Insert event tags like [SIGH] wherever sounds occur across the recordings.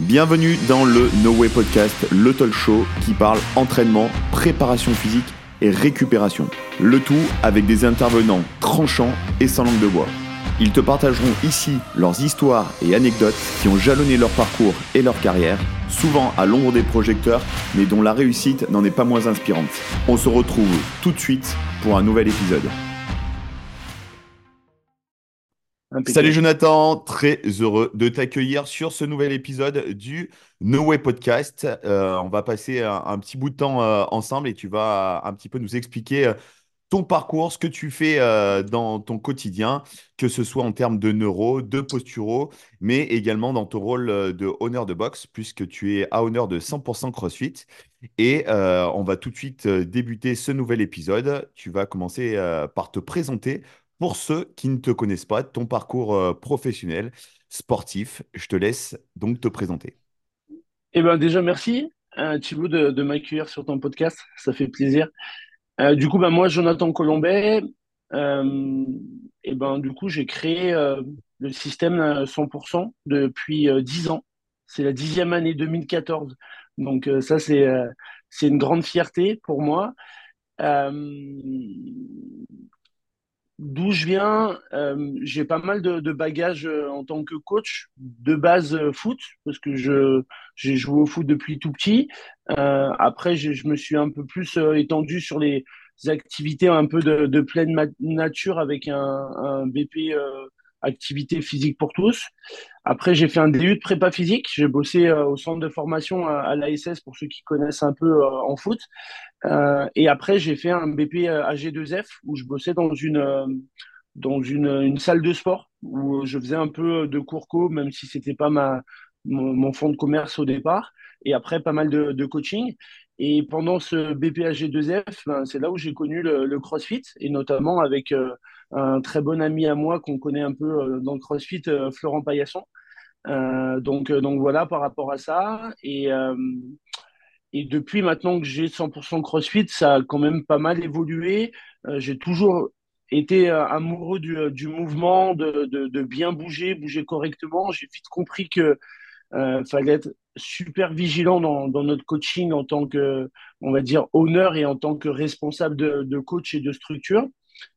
Bienvenue dans le No Way Podcast, le talk show qui parle entraînement, préparation physique et récupération. Le tout avec des intervenants tranchants et sans langue de bois. Ils te partageront ici leurs histoires et anecdotes qui ont jalonné leur parcours et leur carrière, souvent à l'ombre des projecteurs, mais dont la réussite n'en est pas moins inspirante. On se retrouve tout de suite pour un nouvel épisode. Salut Jonathan, très heureux de t'accueillir sur ce nouvel épisode du No Way Podcast. Euh, on va passer un, petit bout de temps euh, ensemble et tu vas un petit peu nous expliquer euh, ton parcours, ce que tu fais dans ton quotidien, que ce soit en termes de neuro, de posturo, mais également dans ton rôle de honneur de boxe, puisque tu es à honneur de 100% CrossFit. Et on va tout de suite débuter ce nouvel épisode. Tu vas commencer par te présenter pour ceux qui ne te connaissent pas, ton parcours euh, professionnel, sportif, je te laisse donc te présenter. Eh ben déjà, merci euh, Thibaut de, m'accueillir sur ton podcast, ça fait plaisir. Euh, du coup, ben, moi, Jonathan Colombet, et ben, du coup, j'ai créé le système 100% depuis 10 ans. C'est la dixième année 2014. Donc ça, c'est c'est une grande fierté pour moi. D'où je viens, euh, j'ai pas mal de, de bagages euh, en tant que coach, de base euh, foot, parce que je j'ai joué au foot depuis tout petit. Euh, après, je me suis un peu plus étendu sur les activités un peu de, de pleine nature avec un, un BP activité physique pour tous. Après, j'ai fait un DU de prépa physique. J'ai bossé au centre de formation à, à l'ASS pour ceux qui connaissent un peu en foot. Euh, et après, j'ai fait un BP AG2F où je bossais dans une, euh, dans une, salle de sport où je faisais un peu de cours co, même si c'était pas ma, mon, fonds de commerce au départ. Et après, pas mal de, coaching. Et pendant ce BPAG2F, ben, c'est là où j'ai connu le, CrossFit, et notamment avec euh, un très bon ami à moi qu'on connaît un peu dans le CrossFit, Florent Paillasson. Euh, donc, donc voilà par rapport à ça. Et, et depuis maintenant que j'ai 100% CrossFit, ça a quand même pas mal évolué. Euh, j'ai toujours été euh, amoureux du, euh, du mouvement, de, de, bien bouger, bouger correctement. J'ai vite compris que euh, fallait être super vigilant dans, dans, notre coaching en tant que, on va dire, honneur et en tant que responsable de, de coach et de structure.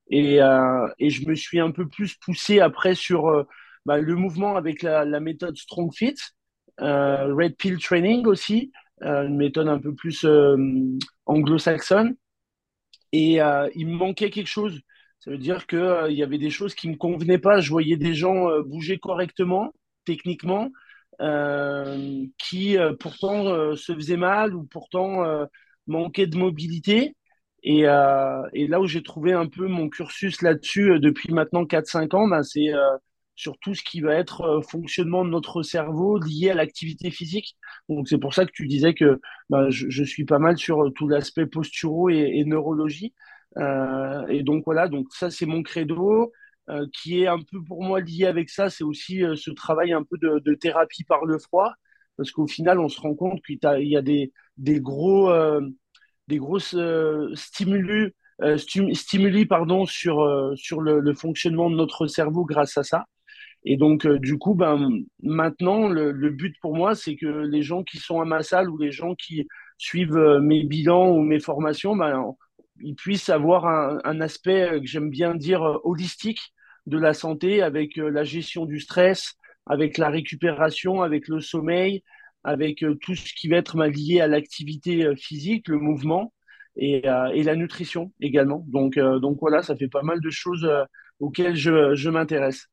Et, euh, et, je me suis un peu plus poussé après sur bah, le mouvement avec la, la méthode Strong Fit, Red Pill Training aussi, euh, une méthode un peu plus euh, anglo-saxonne. Et euh, il me manquait quelque chose. Ça veut dire qu'il il y avait des choses qui ne me convenaient pas. Je voyais des gens bouger correctement, techniquement, qui pourtant se faisaient mal ou pourtant manquaient de mobilité. Et, et, là où j'ai trouvé un peu mon cursus là-dessus depuis maintenant 4-5 ans, ben c'est sur tout ce qui va être euh, fonctionnement de notre cerveau lié à l'activité physique. Donc c'est pour ça que tu disais que bah, je, suis pas mal sur euh, tout l'aspect posturaux et, neurologie. Euh, et donc voilà, donc ça c'est mon credo. qui est un peu pour moi lié avec ça, c'est aussi ce travail un peu de, thérapie par le froid, parce qu'au final, on se rend compte qu'il y a des gros, des grosses stimuli, stimuli pardon, sur, sur le, fonctionnement de notre cerveau grâce à ça. Et donc, euh, du coup, ben, maintenant, le, but pour moi, c'est que les gens qui sont à ma salle ou les gens qui suivent euh, mes bilans ou mes formations, ben, ils puissent avoir un, aspect euh, que j'aime bien dire holistique de la santé avec la gestion du stress, avec la récupération, avec le sommeil, avec tout ce qui va être ben, lié à l'activité physique, le mouvement et, et, la nutrition également. Donc, donc voilà, ça fait pas mal de choses auxquelles je, je m'intéresse.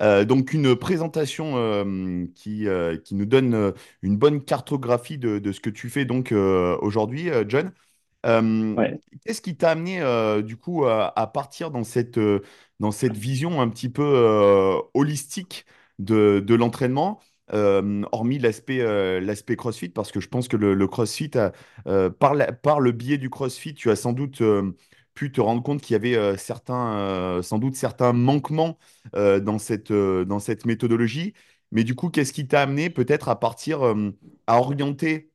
Euh, donc une présentation euh, qui, euh, qui nous donne une bonne cartographie de, de ce que tu fais donc aujourd'hui, John. Qu'est-ce qui t'a amené du coup à, partir dans cette, dans cette vision un petit peu holistique de, de l'entraînement? Hormis l'aspect l'aspect CrossFit, parce que je pense que le, CrossFit, par, par, le biais du CrossFit, tu as sans doute pu te rendre compte qu'il y avait euh, certains, euh, sans doute certains manquements euh, dans cette, dans cette méthodologie. Mais du coup, qu'est-ce qui t'a amené peut-être à partir, à orienter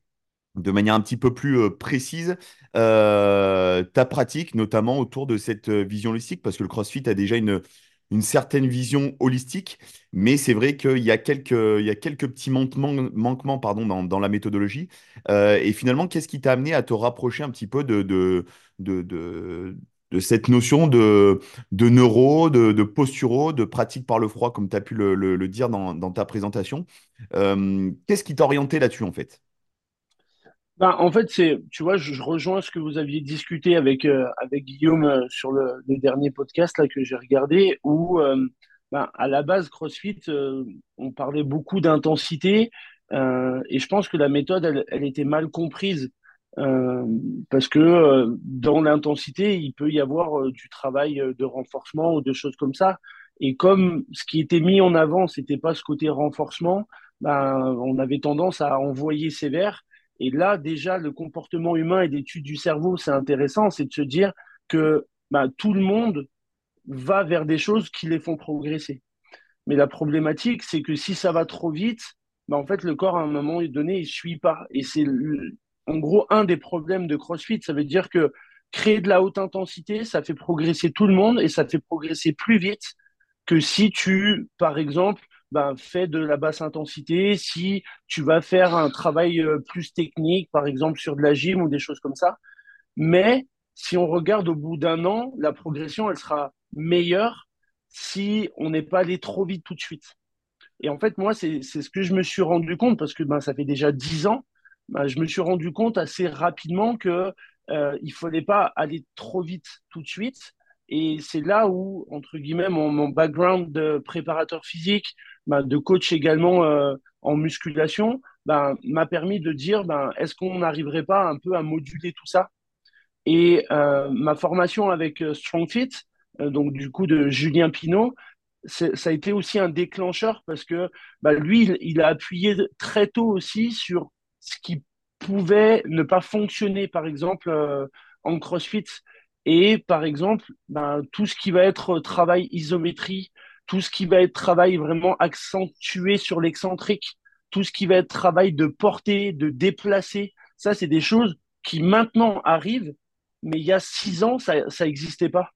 de manière un petit peu plus précise ta pratique, notamment autour de cette vision holistique, parce que le CrossFit a déjà une, une certaine vision holistique, mais c'est vrai qu'il y a quelques, petits manquements, pardon, dans, la méthodologie. Euh, et finalement, qu'est-ce qui t'a amené à te rapprocher un petit peu de, cette notion de, neuro, de, de posturo, de pratique par le froid, comme tu as pu le, dire dans, dans, ta présentation? Euh, qu'est-ce qui t'a orienté là-dessus, en fait? Ben, en fait, c'est, tu vois, je, je rejoins ce que vous aviez discuté avec, euh, avec Guillaume euh, sur le, le dernier podcast là, que j'ai regardé, où ben, à la base, CrossFit, euh, on parlait beaucoup d'intensité, euh, et je pense que la méthode, elle, elle était mal comprise, parce que dans l'intensité, il peut y avoir du travail de renforcement ou de choses comme ça. Et comme ce qui était mis en avant, c'était pas ce côté renforcement, ben, on avait tendance à envoyer sévère. Et là, déjà, le comportement humain et l'étude du cerveau, c'est intéressant, c'est de se dire que bah, tout le monde va vers des choses qui les font progresser. Mais la problématique, c'est que si ça va trop vite, bah, en fait, le corps, à un moment donné, il ne suit pas. Et c'est en gros un des problèmes de CrossFit. Ça veut dire que créer de la haute intensité, ça fait progresser tout le monde et ça fait progresser plus vite que si tu, par exemple, ben, fais de la basse intensité, si tu vas faire un travail euh, plus technique, par exemple sur de la gym ou des choses comme ça. Mais si on regarde au bout d'un an, la progression, elle sera meilleure si on n'est pas allé trop vite tout de suite. Et en fait, moi, c'est ce que je me suis rendu compte parce que ben, ça fait déjà dix ans. Ben, je me suis rendu compte assez rapidement que euh, il fallait pas aller trop vite tout de suite. Et c'est là où, entre guillemets, mon, background de préparateur physique, ben, de coach également euh, en musculation, ben, m'a permis de dire, ben, est-ce qu'on n'arriverait pas un peu à moduler tout ça? Et euh, ma formation avec euh, StrongFit, euh, donc du coup de Julien Pinault, ça a été aussi un déclencheur parce que bah, lui, il, a appuyé très tôt aussi sur ce qui pouvait ne pas fonctionner, par exemple, en CrossFit. Et par exemple, ben, tout ce qui va être travail isométrie, tout ce qui va être travail vraiment accentué sur l'excentrique, tout ce qui va être travail de porter, de déplacer, ça, c'est des choses qui maintenant arrivent, mais il y a six ans, ça n'existait pas.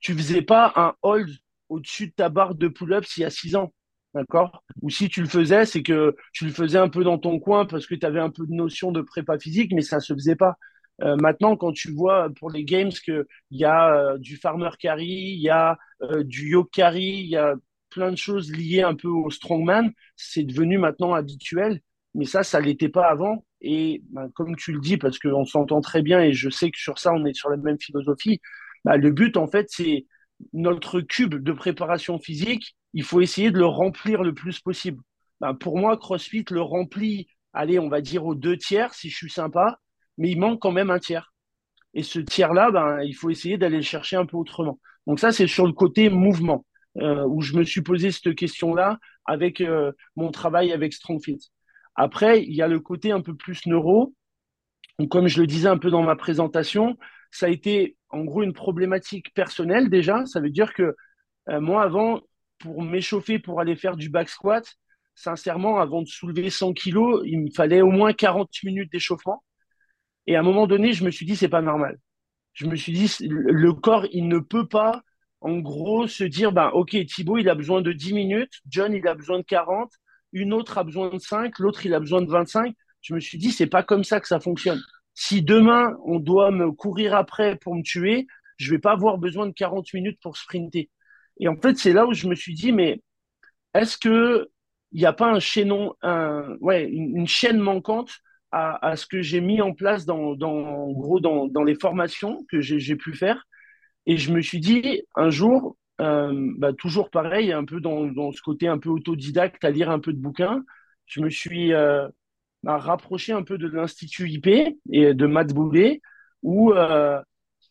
Tu faisais pas un hold au-dessus de ta barre de pull-ups il y a six ans. D'accord? Ou si tu le faisais, c'est que tu le faisais un peu dans ton coin parce que tu avais un peu de notion de prépa physique, mais ça ne se faisait pas. Euh, maintenant, quand tu vois pour les games qu'il y a euh, du farmer carry, il y a euh, du yoke carry, il y a plein de choses liées un peu au strongman, c'est devenu maintenant habituel. Mais ça, ça l'était pas avant. Et ben, comme tu le dis, parce qu'on s'entend très bien et je sais que sur ça, on est sur la même philosophie, ben, le but, en fait, c'est notre cube de préparation physique, il faut essayer de le remplir le plus possible. Ben, pour moi, CrossFit le remplit, allez, on va dire aux deux tiers, si je suis sympa, mais il manque quand même un tiers. Et ce tiers-là, ben, il faut essayer d'aller le chercher un peu autrement. Donc ça, c'est sur le côté mouvement, euh, où je me suis posé cette question-là avec euh, mon travail avec StrongFit. Après, il y a le côté un peu plus neuro. Donc, comme je le disais un peu dans ma présentation, ça a été en gros une problématique personnelle déjà. Ça veut dire que euh, moi, avant, pour m'échauffer, pour aller faire du back squat, sincèrement, avant de soulever 100 kilos, il me fallait au moins 40 minutes d'échauffement. Et à un moment donné, je me suis dit, c'est pas normal. Je me suis dit, le corps, il ne peut pas, en gros, se dire, ben, OK, Thibaut, il a besoin de 10 minutes, John, il a besoin de 40, une autre a besoin de 5, l'autre, il a besoin de 25. Je me suis dit, c'est pas comme ça que ça fonctionne. Si demain, on doit me courir après pour me tuer, je vais pas avoir besoin de 40 minutes pour sprinter. Et en fait, c'est là où je me suis dit, mais est-ce que il n'y a pas un chaînon, ouais, une chaîne manquante à, ce que j'ai mis en place dans, gros, dans, les formations que j'ai pu faire. Et je me suis dit, un jour, euh, bah, toujours pareil, un peu dans, ce côté un peu autodidacte, à lire un peu de bouquins, je me suis euh, bah, rapproché un peu de l'Institut IP et de Matt Boulet, où euh,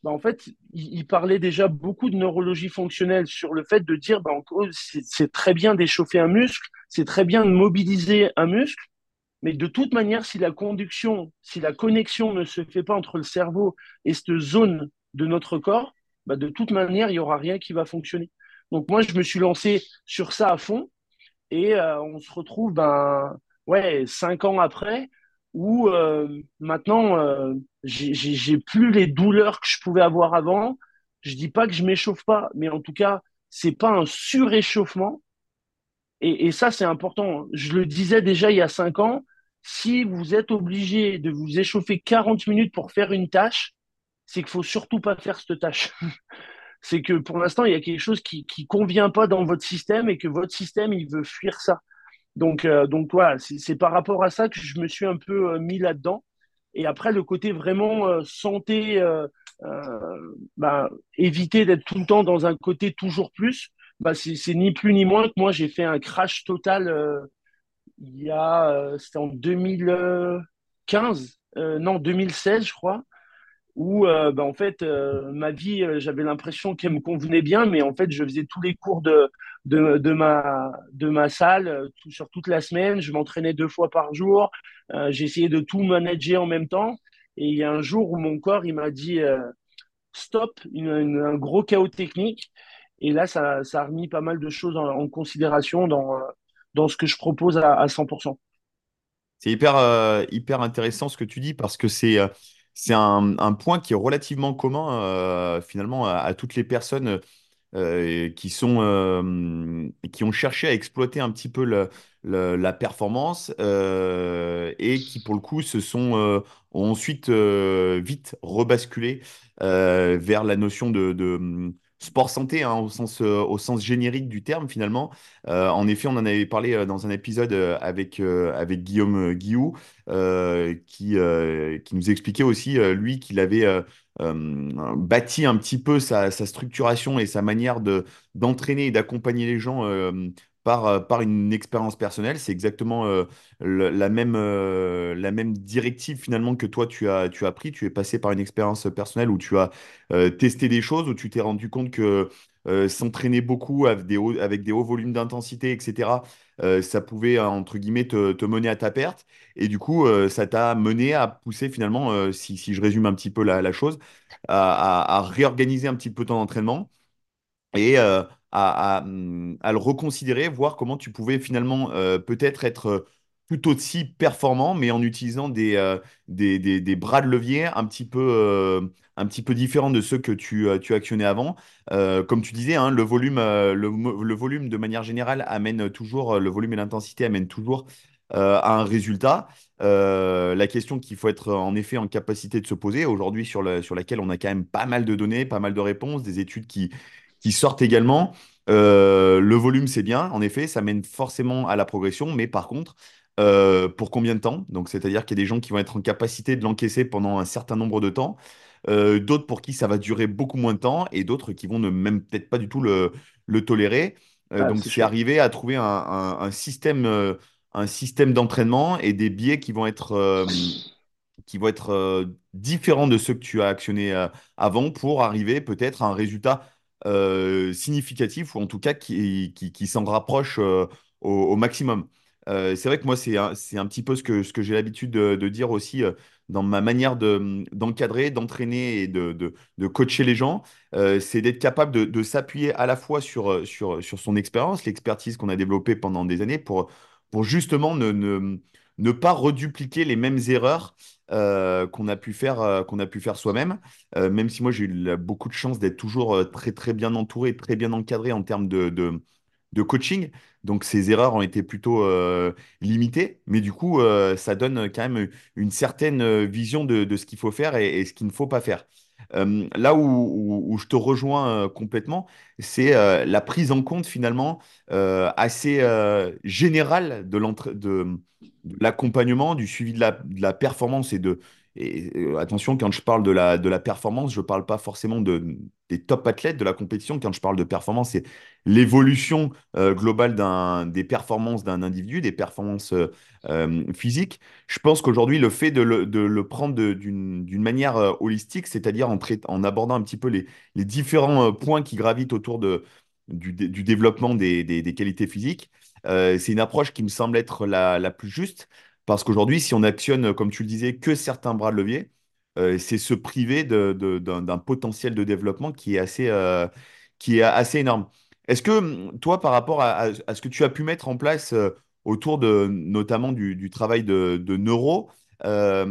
bah, en fait, il, parlait déjà beaucoup de neurologie fonctionnelle sur le fait de dire, c'est très bien d'échauffer un muscle, c'est très bien de mobiliser un muscle, mais de toute manière, si la conduction, si la connexion ne se fait pas entre le cerveau et cette zone de notre corps, bah de toute manière, il n'y aura rien qui va fonctionner. Donc moi, je me suis lancé sur ça à fond et euh, on se retrouve ben, ouais, cinq ans après où euh, maintenant, euh, j'ai plus les douleurs que je pouvais avoir avant. Je dis pas que je m'échauffe pas, mais en tout cas, c'est pas un suréchauffement. Et ça, c'est important. Je le disais déjà il y a cinq ans. Si vous êtes obligé de vous échauffer 40 minutes pour faire une tâche, c'est qu'il faut surtout pas faire cette tâche. [LAUGHS] c'est que pour l'instant, il y a quelque chose qui qui convient pas dans votre système et que votre système, il veut fuir ça. Donc, euh, voilà, c'est par rapport à ça que je me suis un peu euh, mis là-dedans. Et après, le côté vraiment euh, santé, bah, éviter d'être tout le temps dans un côté toujours plus, bah, c'est ni plus ni moins que moi, j'ai fait un crash total il y a, c'était en 2015, non, 2016, je crois où euh, bah, en fait euh, ma vie euh, j'avais l'impression qu'elle me convenait bien mais en fait je faisais tous les cours de de, de ma de ma salle sur toute la semaine. Je m'entraînais deux fois par jour. J'essayais de tout manager en même temps. Et il y a un jour où mon corps il m'a dit stop une, un gros chaos technique. Et là ça, ça a remis pas mal de choses en, en considération dans dans ce que je propose à, à 100% C'est hyper, hyper intéressant ce que tu dis parce que c'est c'est un, point qui est relativement commun euh, finalement à, toutes les personnes euh, qui sont, euh, qui ont cherché à exploiter un petit peu la performance euh, et qui pour le coup se sont euh, ont ensuite euh, vite rebasculé euh, vers la notion de, sport santé hein, au sens, euh, au sens générique du terme finalement. Euh, en effet, on en avait parlé euh, dans un épisode avec, Guillaume Guillou qui, nous expliquait aussi, lui, qu'il avait bâti un petit peu sa, sa structuration et sa manière de, d'entraîner et d'accompagner les gens par, euh, par une expérience personnelle. C'est exactement euh, la même, euh, la même directive finalement que toi tu as, tu as pris. Tu es passé par une expérience personnelle où tu as testé des choses, où tu t'es rendu compte que s'entraîner beaucoup avec des hauts, avec des hauts volumes d'intensité, etc., ça pouvait, entre guillemets, te, te mener à ta perte. Et du coup, ça t'a mené à pousser finalement, si, si je résume un petit peu la, la chose, à, à- à réorganiser un petit peu ton entraînement et hum, à le reconsidérer, voir comment tu pouvais finalement euh, peut-être être euh, tout aussi performant, mais en utilisant des, euh, des, des- des bras de levier un petit peu, un petit peu différents de ceux que tu, tu actionnais avant. Comme tu disais, hein, le volume, le, le volume de manière générale amène toujours, le volume et l'intensité amènent toujours à un résultat. La question qu'il faut être en effet en capacité de se poser aujourd'hui, sur, sur laquelle on a quand même pas mal de données, pas mal de réponses, des études qui qui sortent également. Euh, le volume, c'est bien, en effet, ça mène forcément à la progression, mais par contre, euh, pour combien de temps? Donc, c'est-à-dire qu'il y a des gens qui vont être en capacité de l'encaisser pendant un certain nombre de temps, euh, d'autres pour qui ça va durer beaucoup moins de temps, et d'autres qui vont ne même peut-être pas du tout le, le tolérer. Ah, donc, c'est arriver à trouver un, un- un système, un système d'entraînement et des biais qui vont être, qui vont être euh, différents de ceux que tu as actionnés euh, avant pour arriver peut-être à un résultat euh, significatif ou en tout cas qui, qui, s'en rapproche euh, au, maximum. Euh, c'est vrai que moi, c'est un, un petit peu ce que, ce que j'ai l'habitude de, dire aussi dans ma manière de, d'encadrer, d'entraîner et de, de, coacher les gens. C'est d'être capable de, s'appuyer à la fois sur, sur, sur son expérience, l'expertise qu'on a développée pendant des années pour, pour justement ne, ne, ne pas redupliquer les mêmes erreurs euh, qu'on a pu faire, euh, qu'on a pu faire soi-même. Euh, même si moi j'ai eu beaucoup de chance d'être toujours très très bien entouré, très bien encadré en termes de, coaching. Donc ces erreurs ont été plutôt limitées, mais du coup ça donne quand même une certaine vision de, de ce qu'il faut faire et, et ce qu'il ne faut pas faire. Euh, là où, je te rejoins euh, complètement, c'est euh, la prise en compte finalement assez générale de l'accompagnement, du suivi de la performance et de et, euh, attention, quand je parle de la, de la performance, je ne parle pas forcément de, des top athlètes de la compétition. Quand je parle de performance, c'est l'évolution euh, globale des performances d'un individu, des performances euh, euh, physiques. Je pense qu'aujourd'hui, le fait de le, de le prendre d'une, manière holistique, c'est-à-dire en, en abordant un petit peu les, les différents points qui gravitent autour de, du, du développement des, des- des qualités physiques, c'est une approche qui me semble être la, la plus juste. Parce qu'aujourd'hui, si on actionne, comme tu le disais, que certains bras de levier, euh, c'est se priver d'un potentiel de développement qui est assez, euh, qui est assez énorme. Est-ce que hum, toi, par rapport à, ce que tu as pu mettre en place euh, autour de notamment du, travail de, neuro, euh,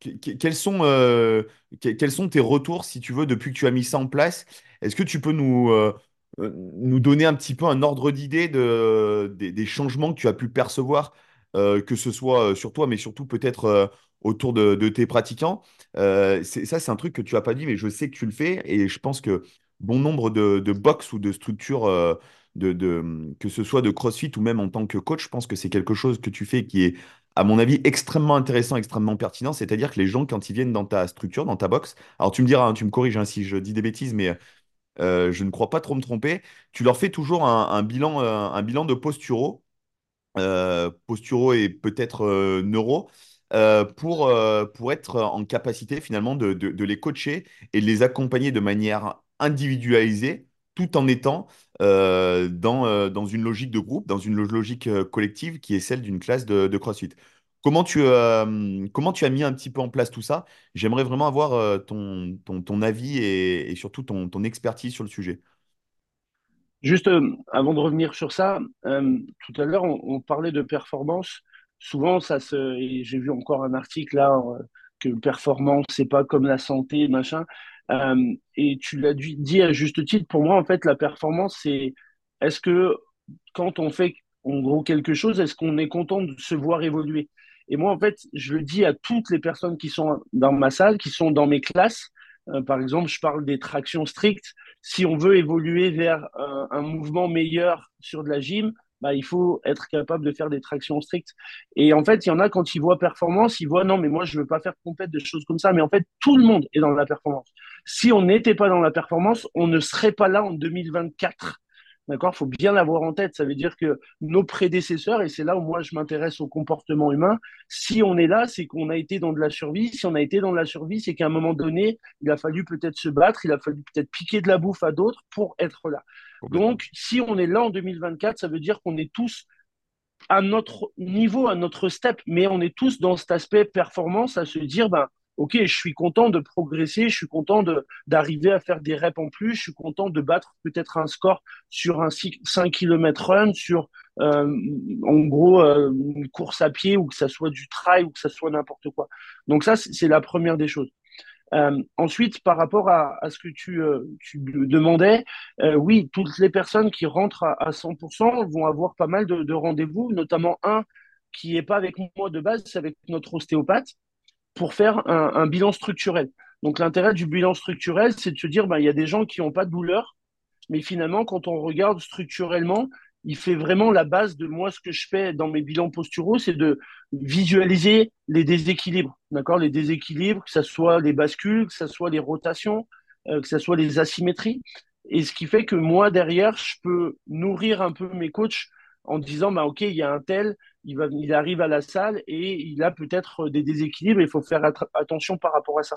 que- que- quels sont, euh, que- quels sont tes retours, si tu veux, depuis que tu as mis ça en place? Est-ce que tu peux nous, euh, nous donner un petit peu un ordre d'idée de, des, changements que tu as pu percevoir, que ce soit sur toi, mais surtout peut-être autour de, tes pratiquants. ça, c'est un truc que tu n'as pas dit, mais je sais que tu le fais. Et je pense que bon nombre de, de box ou de structures, de, que ce soit de CrossFit ou même en tant que coach, je pense que c'est quelque chose que tu fais qui est, à mon avis, extrêmement intéressant, extrêmement pertinent. C'est-à-dire que les gens, quand ils viennent dans ta structure, dans ta box, alors tu me diras, hein, tu me corriges hein, si je dis des bêtises, mais euh, je ne crois pas trop me tromper. Tu leur fais toujours un, bilan, euh, un bilan de posturo, euh, posturo et peut-être neuro, pour, pour être en capacité finalement de, de, les coacher et de les accompagner de manière individualisée, tout en étant dans, dans une logique de groupe, dans une logique collective qui est celle d'une classe de, CrossFit. Comment tu, euh, comment tu as mis un petit peu en place tout ça? J'aimerais vraiment avoir euh, ton, ton, ton avis et, et surtout ton, ton expertise sur le sujet. Juste euh, avant de revenir sur ça, tout à l'heure, on, parlait de performance. Souvent, ça se, j'ai vu encore un article là que performance, c'est pas comme la santé, machin. et tu l'as dit à juste titre. Pour moi, en fait, la performance, c'est est-ce que quand on fait en gros quelque chose, est-ce qu'on est content de se voir évoluer? Et moi, en fait, je le dis à toutes les personnes qui sont dans ma salle, qui sont dans mes classes. Euh, par exemple, je parle des tractions strictes. Si on veut évoluer vers euh, un mouvement meilleur sur de la gym, bah, il faut être capable de faire des tractions strictes. Et en fait, il y en a quand ils voient performance, ils voient non, mais moi, je veux pas faire complète de choses comme ça. Mais en fait, tout le monde est dans la performance. Si on n'était pas dans la performance, on ne serait pas là en 2024 D'accord? Faut bien l'avoir en tête. Ça veut dire que nos prédécesseurs, et c'est là où moi je m'intéresse au comportement humain, si on est là, c'est qu'on a été dans de la survie. Si on a été dans de la survie, c'est qu'à un moment donné, il a fallu peut-être se battre, il a fallu peut-être piquer de la bouffe à d'autres pour être là. Donc, si on est là en 2024, ça veut dire qu'on est tous à notre niveau, à notre step, mais on est tous dans cet aspect performance à se dire, ben, ok, je suis content de progresser, je suis content d'arriver à faire des reps en plus, je suis content de battre peut-être un score sur un 5 km run, sur euh, en gros euh, une course à pied ou que ça soit du trail ou que ça soit n'importe quoi. Donc ça, c'est la première des choses. Euh, ensuite, par rapport à, à ce que tu, euh, tu demandais, euh, oui, toutes les personnes qui rentrent à, à 100% vont avoir pas mal de, de rendez-vous, notamment un qui n'est pas avec moi de base, c'est avec notre ostéopathe pour faire un, bilan structurel. Donc l'intérêt du bilan structurel, c'est de se dire, ben, il y a des gens qui n'ont pas de douleur, mais finalement, quand on regarde structurellement, il fait vraiment la base de moi, ce que je fais dans mes bilans posturaux, c'est de visualiser les déséquilibres, d'accord? Les déséquilibres, que ce soit les bascules, que ce soit les rotations, euh, que ce soit les asymétries. Et ce qui fait que moi, derrière, je peux nourrir un peu mes coachs en disant, bah, OK, il y a un tel, il, arrive à la salle et il a peut-être des déséquilibres, il faut faire attention par rapport à ça.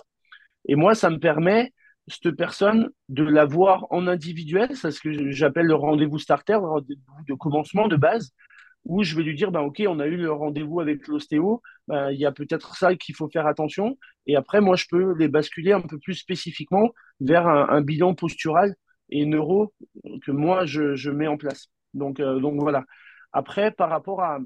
Et moi, ça me permet, cette personne, de la voir en individuel, c'est ce que j'appelle le rendez-vous starter, le rendez-vous de commencement de base, où je vais lui dire, bah, OK, on a eu le rendez-vous avec l'ostéo, bah, il y a peut-être ça qu'il faut faire attention. Et après, moi, je peux les basculer un peu plus spécifiquement vers un, bilan postural et neuro que moi, je, mets en place. Euh, donc voilà. Après, par rapport à,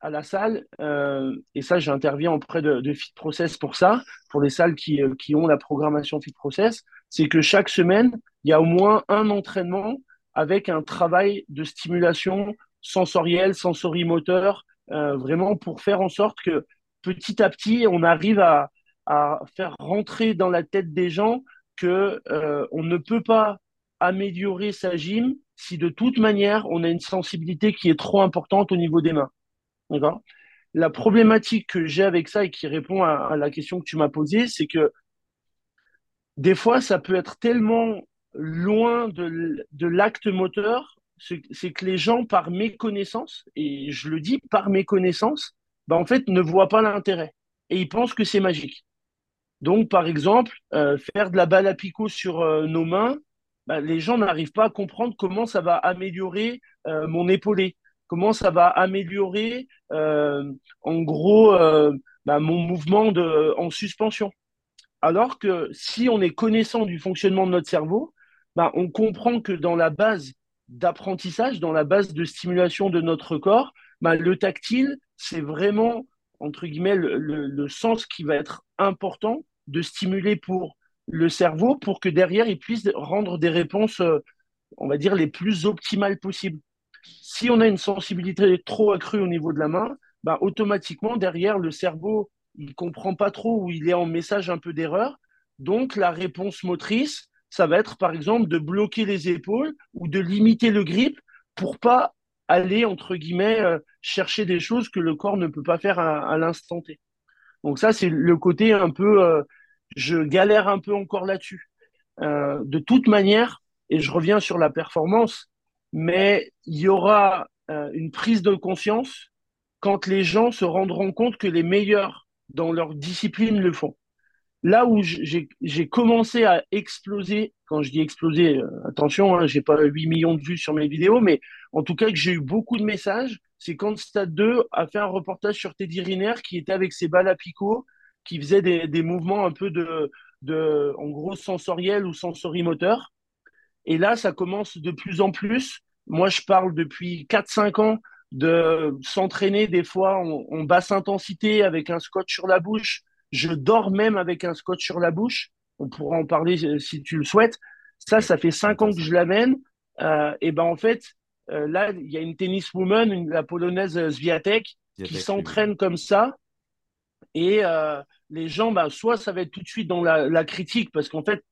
à la salle, euh, et ça, j'interviens auprès de, de, Fit Process pour ça, pour les salles qui, euh, qui ont la programmation Fit Process, c'est que chaque semaine, il y a au moins un entraînement avec un travail de stimulation sensorielle, sensorimoteur, euh, vraiment pour faire en sorte que petit à petit, on arrive à, à faire rentrer dans la tête des gens que euh, on ne peut pas améliorer sa gym si de toute manière on a une sensibilité qui est trop importante au niveau des mains. La problématique que j'ai avec ça et qui répond à, la question que tu m'as posée, c'est que des fois, ça peut être tellement loin de, l'acte moteur, c'est que les gens, par méconnaissance, et je le dis par méconnaissance, bah, en fait, ne voient pas l'intérêt. Et ils pensent que c'est magique. Donc, par exemple, euh, faire de la balle à picot sur euh, nos mains, bah, les gens n'arrivent pas à comprendre comment ça va améliorer euh, mon épaulé, comment ça va améliorer euh, en gros euh, bah, mon mouvement de, en suspension. Alors que si on est connaissant du fonctionnement de notre cerveau, bah, on comprend que dans la base d'apprentissage, dans la base de stimulation de notre corps, bah, le tactile, c'est vraiment, entre guillemets, le, sens qui va être important de stimuler pour le cerveau pour que derrière, il puisse rendre des réponses euh, on va dire, les plus optimales possibles. Si on a une sensibilité trop accrue au niveau de la main, bah, automatiquement, derrière, le cerveau, il comprend pas trop où il est en message un peu d'erreur. Donc, la réponse motrice, ça va être, par exemple, de bloquer les épaules ou de limiter le grip pour pas aller, entre guillemets, euh, chercher des choses que le corps ne peut pas faire à, l'instant T. Donc ça, c'est le côté un peu, euh, je galère un peu encore là-dessus. Euh, de toute manière, et je reviens sur la performance, mais il y aura une prise de conscience quand les gens se rendront compte que les meilleurs dans leur discipline le font là où j'ai commencé à exploser, quand je dis exploser, euh, attention, hein, j'ai pas 8 millions de vues sur mes vidéos, mais en tout cas que j'ai eu beaucoup de messages, c'est quand Stade 2 a fait un reportage sur Teddy Riner qui était avec ses balles à picot, qui faisait des, des mouvements un peu de, de, en gros, sensoriel ou sensorimoteur. Et là, ça commence de plus en plus. Moi, je parle depuis 4-5 ans de s'entraîner des fois en basse intensité avec un scotch sur la bouche, je dors même avec un scotch sur la bouche. On pourra en parler euh, si tu le souhaites. Ça, ça fait cinq ans que je l'amène. Euh, et ben en fait, euh, là, il y a une tenniswoman, la polonaise Zviatek, qui s'entraîne comme ça. Et les gens, bah, soit ça va être tout de suite dans la, critique, parce qu'en fait,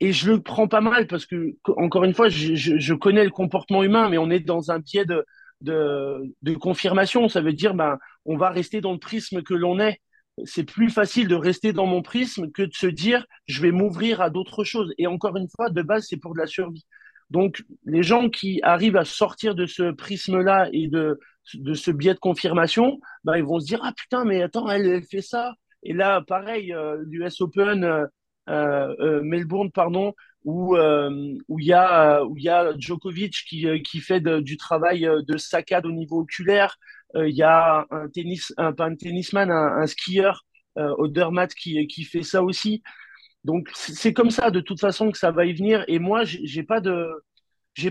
et je le prends pas mal, parce que, encore une fois, je, connais le comportement humain, mais on est dans un biais de, confirmation. Ça veut dire, ben, on va rester dans le prisme que l'on est c'est plus facile de rester dans mon prisme que de se dire je vais m'ouvrir à d'autres choses. Et encore une fois, de base, c'est pour de la survie. Donc, les gens qui arrivent à sortir de ce prisme-là et de, ce biais de confirmation, bah, ils vont se dire ah putain, mais attends, elle, fait ça. Et là, pareil, euh, l'US Open, euh, Melbourne, pardon, où où il y a où y a Djokovic qui, qui fait du travail de saccade au niveau oculaire, euh, il y a un tennis, un, pas un tennisman, un, skieur, euh, Odermatt, qui, qui fait ça aussi. Donc c'est comme ça de toute façon que ça va y venir. Et moi, j'ai pas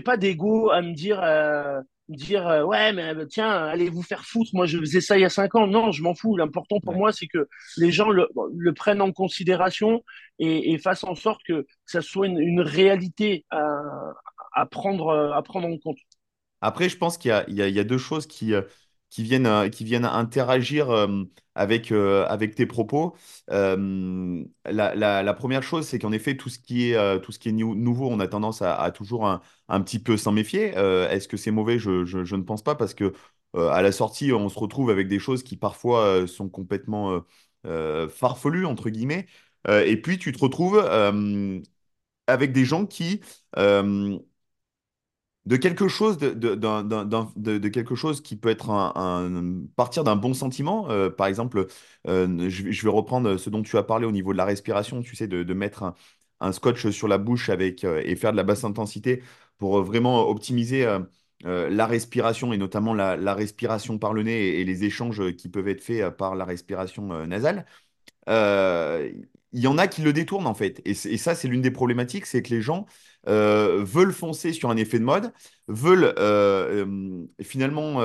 pas d'ego à me dire, euh, dire ouais mais tiens allez vous faire foutre. Moi je faisais ça il y a cinq ans. Non, je m'en fous. L'important pour moi c'est que les gens le, le, prennent en considération et, et fassent en sorte que ça soit une, une réalité à, à, prendre à prendre en compte. Après, je pense qu'il y, y, y a, deux choses qui qui viennent, euh, qui viennent interagir euh, avec, euh, avec tes propos. La, la, première chose, c'est qu'en effet, tout ce qui est, tout ce qui est nouveau, on a tendance à, toujours un, un, petit peu s'en méfier. Est-ce que c'est mauvais? Je, je, je, ne pense pas parce que à la sortie, on se retrouve avec des choses qui parfois sont complètement farfelues, entre guillemets. et puis, tu te retrouves avec des gens qui de quelque chose de, de, quelque chose qui peut être partir d'un bon sentiment. Euh, par exemple, euh, je, vais reprendre ce dont tu as parlé au niveau de la respiration, tu sais, de, mettre un, scotch sur la bouche avec, euh, et faire de la basse intensité pour vraiment optimiser la respiration et notamment la, respiration par le nez et, les échanges qui peuvent être faits par la respiration nasale il y en a qui le détournent en fait. Et, ça, c'est l'une des problématiques, c'est que les gens euh, veulent foncer sur un effet de mode, veulent euh, euh, finalement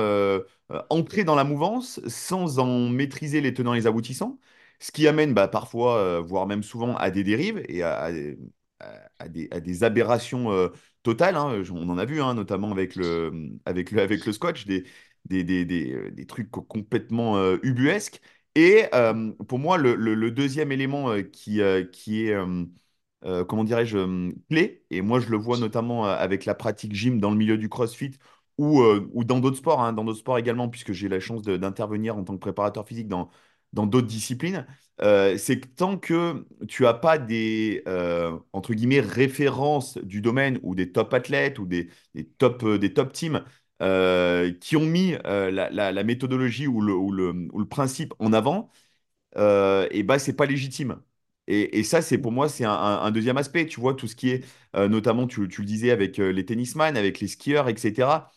entrer dans la mouvance sans en maîtriser les tenants et les aboutissants, ce qui amène bah, parfois, voire même souvent, à des dérives et à, des, aberrations totales. Hein. On en a vu, hein, notamment avec le, avec scotch, des, trucs complètement ubuesques. Et pour moi, le, deuxième élément qui est, comment dirais-je, clé, et moi je le vois notamment avec la pratique gym dans le milieu du CrossFit ou, ou dans d'autres sports, hein, dans d'autres sports également, puisque j'ai la chance d'intervenir en tant que préparateur physique dans dans d'autres disciplines, c'est que tant que tu n'as pas des, entre guillemets, références du domaine ou des top athlètes ou des, des top, des top teams euh, qui ont mis euh, la, méthodologie ou le, ou le, principe en avant, euh, et bah c'est pas légitime. Et, ça, c'est pour moi, c'est un, deuxième aspect. Tu vois, tout ce qui est, notamment, tu, le disais avec les tennisman, avec les skieurs, etc.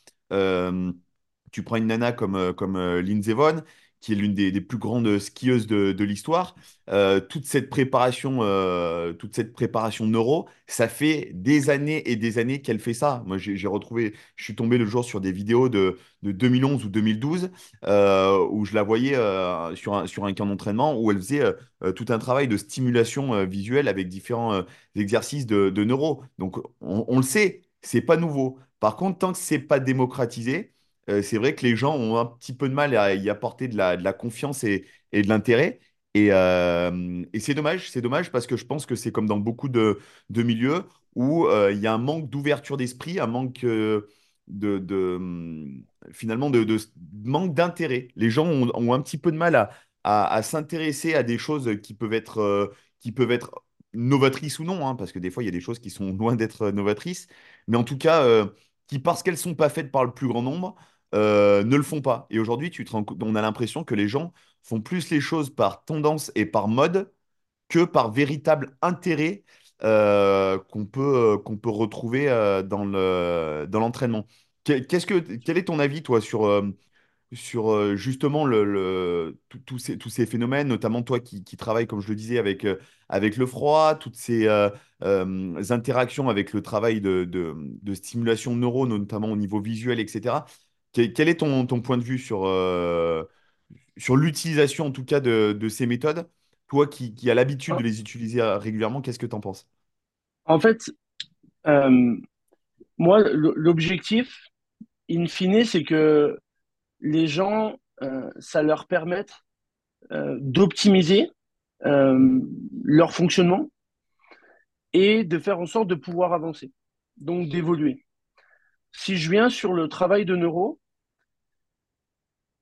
tu prends une nana comme, comme Vonn, qui est l'une des, plus grandes skieuses de, l'histoire. Euh, toute cette préparation, euh, toute cette préparation neuro, ça fait des années et des années qu'elle fait ça. Moi, j'ai retrouvé, je suis tombé le jour sur des vidéos de, 2011 ou 2012 euh, où je la voyais sur un, sur un camp d'entraînement où elle faisait tout un travail de stimulation visuelle avec différents exercices de, neuro. Donc, on, on le sait, c'est pas nouveau. Par contre, tant que c'est pas démocratisé, euh, c'est vrai que les gens ont un petit peu de mal à y apporter de la, confiance et, de l'intérêt. Et, euh, et c'est dommage, c'est dommage parce que je pense que c'est comme dans beaucoup de, milieux où euh, il y a un manque d'ouverture d'esprit, un manque de, hum, finalement de, manque d'intérêt. Les gens ont, un petit peu de mal à, s'intéresser à des choses qui peuvent être, qui peuvent être novatrices ou non, hein, parce que des fois il y a des choses qui sont [LAUGHS] loin d'être novatrices, mais en tout cas qui parce qu'elles sont pas faites par le plus grand nombre euh, ne le font pas. Et aujourd'hui, on a l'impression que les gens font plus les choses par tendance et par mode que par véritable intérêt euh, qu'on peut, euh, qu'on peut retrouver dans le, dans l'entraînement. Que- Qu'est-ce que, quel est ton avis, toi, sur, justement tous ces, phénomènes, notamment toi qui, travailles, comme je le disais, avec, le froid, toutes ces interactions avec le travail de, de, stimulation de neurones, notamment au niveau visuel, etc. Quel, est ton, point de vue sur, euh, sur l'utilisation, en tout cas, de, ces méthodes? Toi qui, as l'habitude de les utiliser euh, régulièrement, qu'est-ce que tu en penses? En fait, euh, moi, l'objectif, in fine, c'est que les gens, ça leur permette d'optimiser leur fonctionnement et de faire en sorte de pouvoir avancer, donc d'évoluer. Si je viens sur le travail de neuro,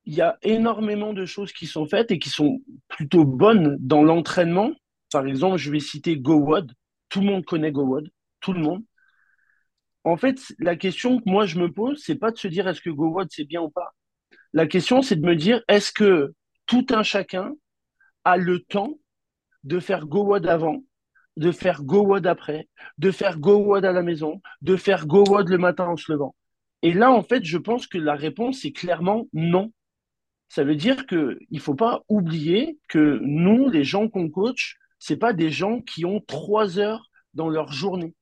il y a énormément de choses qui sont faites et qui sont plutôt bonnes dans l'entraînement. Par exemple, je vais citer GoWOD. Tout le monde connaît GoWOD. Tout le monde. En fait, la question que moi je me pose, c'est pas de se dire est-ce que GoWOD c'est bien ou pas. La question, c'est de me dire est-ce que tout un chacun a le temps de faire GoWOD avant, de faire GoWOD après, de faire GoWOD à la maison, de faire GoWOD le matin en se levant. Et là, en fait, je pense que la réponse est clairement non. Ça veut dire qu'il ne faut pas oublier que nous, les gens qu'on coach, c'est pas des gens qui ont trois heures dans leur journée.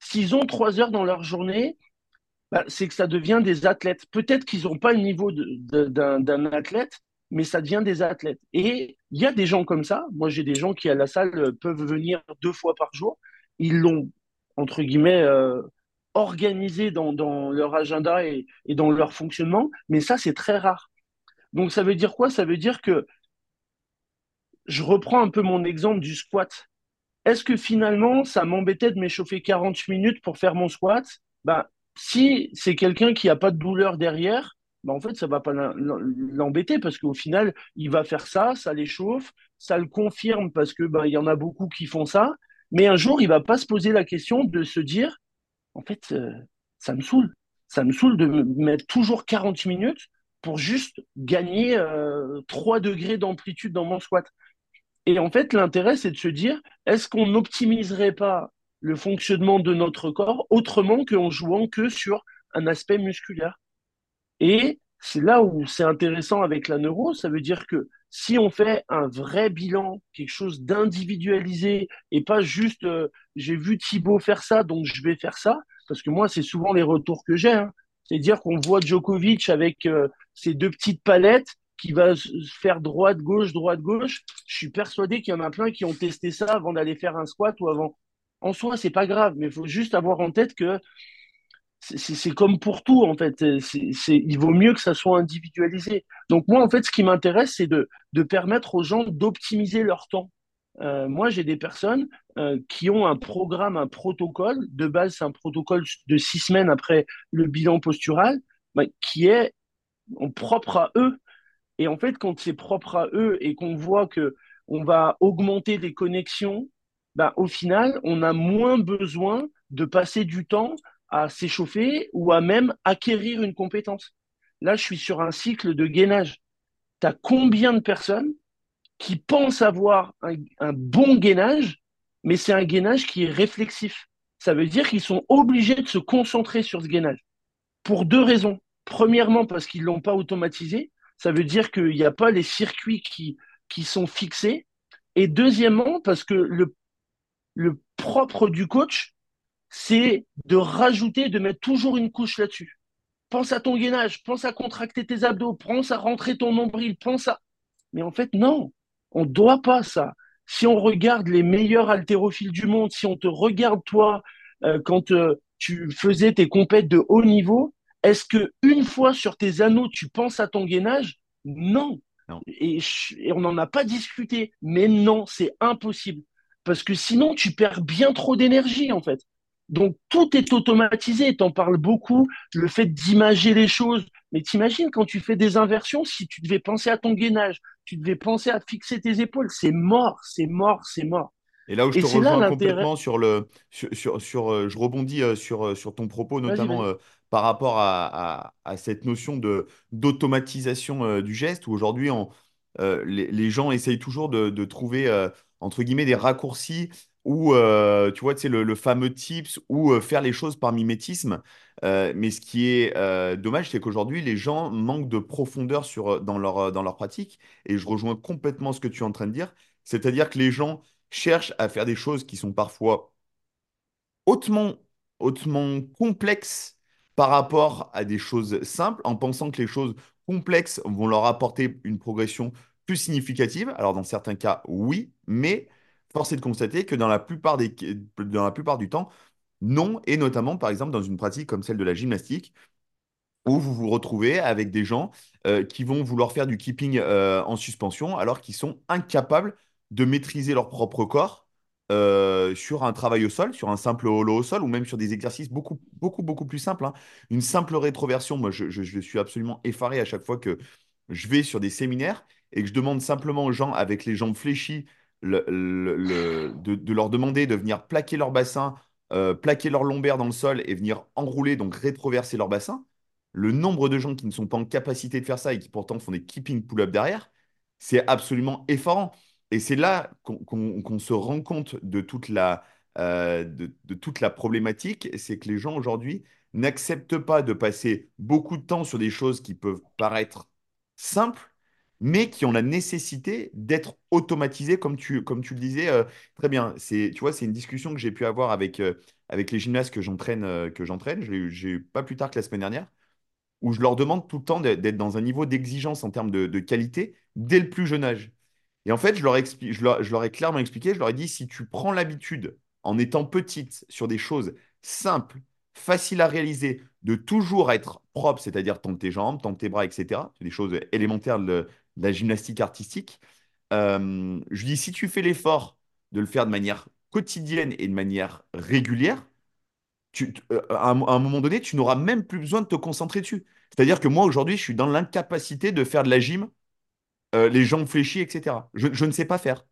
S'ils ont trois heures dans leur journée, bah, c'est que ça devient des athlètes. Peut-être qu'ils n'ont pas le niveau d'un athlète, mais ça devient des athlètes. Et il y a des gens comme ça. Moi, j'ai des gens qui à la salle peuvent venir deux fois par jour. Ils l'ont, entre guillemets, euh, organisé dans, leur agenda et dans leur fonctionnement, mais ça, c'est très rare. Donc, ça veut dire quoi? Ça veut dire que je reprends un peu mon exemple du squat. Est-ce que finalement, ça m'embêtait de m'échauffer 40 minutes pour faire mon squat? Ben, Si c'est quelqu'un qui n'a pas de douleur derrière, ben, en fait, ça ne va pas l'embêter parce qu'au final, il va faire ça, ça l'échauffe, ça le confirme parce que ben, il y en a beaucoup qui font ça. Mais un jour, il ne va pas se poser la question de se dire, en fait, euh, ça me saoule. Ça me saoule de me mettre toujours 40 minutes pour juste gagner euh, 3 degrés d'amplitude dans mon squat. Et en fait, l'intérêt, c'est de se dire, est-ce qu'on n'optimiserait pas le fonctionnement de notre corps autrement qu'en jouant que sur un aspect musculaire? Et c'est là où c'est intéressant avec la neuro, ça veut dire que si on fait un vrai bilan, quelque chose d'individualisé et pas juste euh, j'ai vu Thibaut faire ça, donc je vais faire ça, parce que moi, c'est souvent les retours que j'ai. Hein. C'est-à-dire qu'on voit Djokovic avec euh, ses deux petites palettes qui va faire droite, gauche, droite, gauche. Je suis persuadé qu'il y en a plein qui ont testé ça avant d'aller faire un squat ou avant. En soi, c'est pas grave, mais il faut juste avoir en tête que c'est comme pour tout, en fait. Il vaut mieux que ça soit individualisé. Donc, moi, en fait, ce qui m'intéresse, c'est de, de, permettre aux gens d'optimiser leur temps. Euh, moi, j'ai des personnes euh, qui ont un programme, un protocole. De base, c'est un protocole de six semaines après le bilan postural, bah, qui est propre à eux. Et en fait, quand c'est propre à eux et qu'on voit que on va augmenter les connexions, bah, au final, on a moins besoin de passer du temps à s'échauffer ou à même acquérir une compétence. Là, je suis sur un cycle de gainage. Tu as combien de personnes qui pensent avoir un bon gainage, mais c'est un gainage qui est réflexif. Ça veut dire qu'ils sont obligés de se concentrer sur ce gainage. Pour deux raisons. Premièrement, parce qu'ils ne l'ont pas automatisé. Ça veut dire qu'il n'y a pas les circuits qui, sont fixés. Et deuxièmement, parce que le, le propre du coach, c'est de rajouter, de mettre toujours une couche là-dessus. Pense à ton gainage, pense à contracter tes abdos, pense à rentrer ton nombril, pense à. Mais en fait, non, on ne doit pas ça. Si on regarde les meilleurs haltérophiles du monde, si on te regarde toi, euh, quand euh, tu faisais tes compètes de haut niveau, est-ce que une fois sur tes anneaux, tu penses à ton gainage? Non. Et, on n'en a pas discuté. Mais non, c'est impossible. Parce que sinon, tu perds bien trop d'énergie, en fait. Donc, tout est automatisé. Tu en parles beaucoup. Le fait d'imager les choses. Mais t'imagines quand tu fais des inversions, si tu devais penser à ton gainage, tu devais penser à fixer tes épaules, c'est mort, c'est mort, c'est mort. Et là où je te rejoins complètement sur le, sur, sur, euh, je rebondis euh, sur, euh, sur ton propos, notamment par rapport à, cette notion de d'automatisation du geste, où aujourd'hui les, gens essayent toujours de, trouver entre guillemets des raccourcis ou tu vois, c'est le, le, fameux tips ou faire les choses par mimétisme. mais ce qui est dommage, c'est qu'aujourd'hui, les gens manquent de profondeur sur, dans, leur, dans leur pratique. Et je rejoins complètement ce que tu es en train de dire. C'est-à-dire que les gens cherchent à faire des choses qui sont parfois hautement, hautement complexes par rapport à des choses simples, en pensant que les choses complexes vont leur apporter une progression plus significative. Alors dans certains cas, oui, mais force est de constater que dans la plupart, du temps, non, et notamment par exemple dans une pratique comme celle de la gymnastique, où vous vous retrouvez avec des gens euh, qui vont vouloir faire du keeping euh, en suspension alors qu'ils sont incapables de maîtriser leur propre corps euh, sur un travail au sol, sur un simple holo au sol, ou même sur des exercices beaucoup, beaucoup, beaucoup plus simples. Hein. Une simple rétroversion, moi, je, suis absolument effaré à chaque fois que je vais sur des séminaires et que je demande simplement aux gens avec les jambes fléchies de, leur demander de venir plaquer leur bassin, euh, plaquer leur lombaire dans le sol et venir enrouler, donc rétroverser leur bassin. Le nombre de gens qui ne sont pas en capacité de faire ça et qui pourtant font des keeping pull-up derrière, c'est absolument effarant. Et c'est là qu'on se rend compte de toute la, euh, de, toute la problématique, c'est que les gens aujourd'hui n'acceptent pas de passer beaucoup de temps sur des choses qui peuvent paraître simples, mais qui ont la nécessité d'être automatisées, comme tu, comme tu le disais euh, très bien. Tu vois, c'est une discussion que j'ai pu avoir avec, euh, avec les gymnastes que j'entraîne, que j'entraîne. J'ai eu pas plus tard que la semaine dernière, où je leur demande tout le temps d'être dans un niveau d'exigence en termes de qualité dès le plus jeune âge. Et en fait, je leur, ai clairement expliqué, je leur ai dit, si tu prends l'habitude, en étant petite, sur des choses simples, faciles à réaliser, de toujours être propre, c'est-à-dire tendre tes jambes, tendre tes bras, etc., c'est des choses élémentaires de, la gymnastique artistique, euh, je dis, si tu fais l'effort de le faire de manière quotidienne et de manière régulière, euh, à, un, moment donné, tu n'auras même plus besoin de te concentrer dessus. C'est-à-dire que moi, aujourd'hui, je suis dans l'incapacité de faire de la gym euh, les jambes fléchies, etc. Je, ne sais pas faire.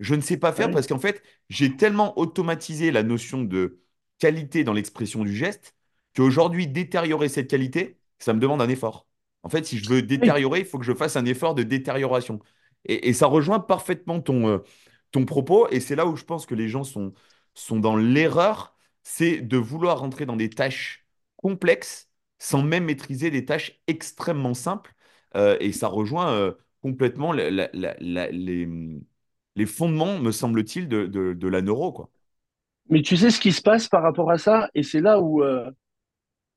Je ne sais pas faire parce qu'en fait, j'ai tellement automatisé la notion de qualité dans l'expression du geste qu'aujourd'hui, détériorer cette qualité, ça me demande un effort. En fait, si je veux détériorer, il faut que je fasse un effort de détérioration. Et, ça rejoint parfaitement ton, euh, ton propos. Et c'est là où je pense que les gens sont, sont dans l'erreur, c'est de vouloir rentrer dans des tâches complexes sans même maîtriser des tâches extrêmement simples. Euh, et ça rejoint complètement les, les, fondements, me semble-t-il, de, de, la neuro. Quoi. Mais tu sais ce qui se passe par rapport à ça? Et c'est là où, euh,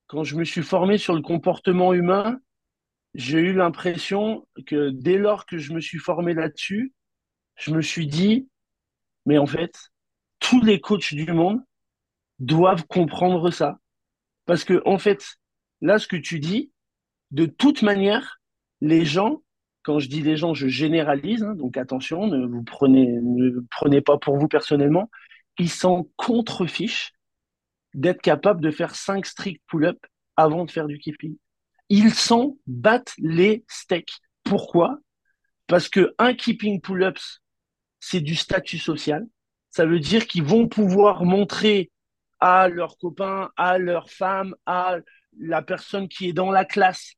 quand je me suis formé sur le comportement humain, j'ai eu l'impression que dès lors que je me suis formé là-dessus, je me suis dit, mais en fait, tous les coachs du monde doivent comprendre ça. Parce que, en fait, là, ce que tu dis, de toute manière, les gens, quand je dis les gens, je généralise, hein, donc attention, ne vous prenez, ne prenez pas pour vous personnellement. Ils s'en contrefichent d'être capable de faire 5 strict pull-up avant de faire du keeping. Ils s'en battent les steaks. Pourquoi? Parce que un keeping pull-ups, c'est du statut social. Ça veut dire qu'ils vont pouvoir montrer à leurs copains, à leurs femmes, à la personne qui est dans la classe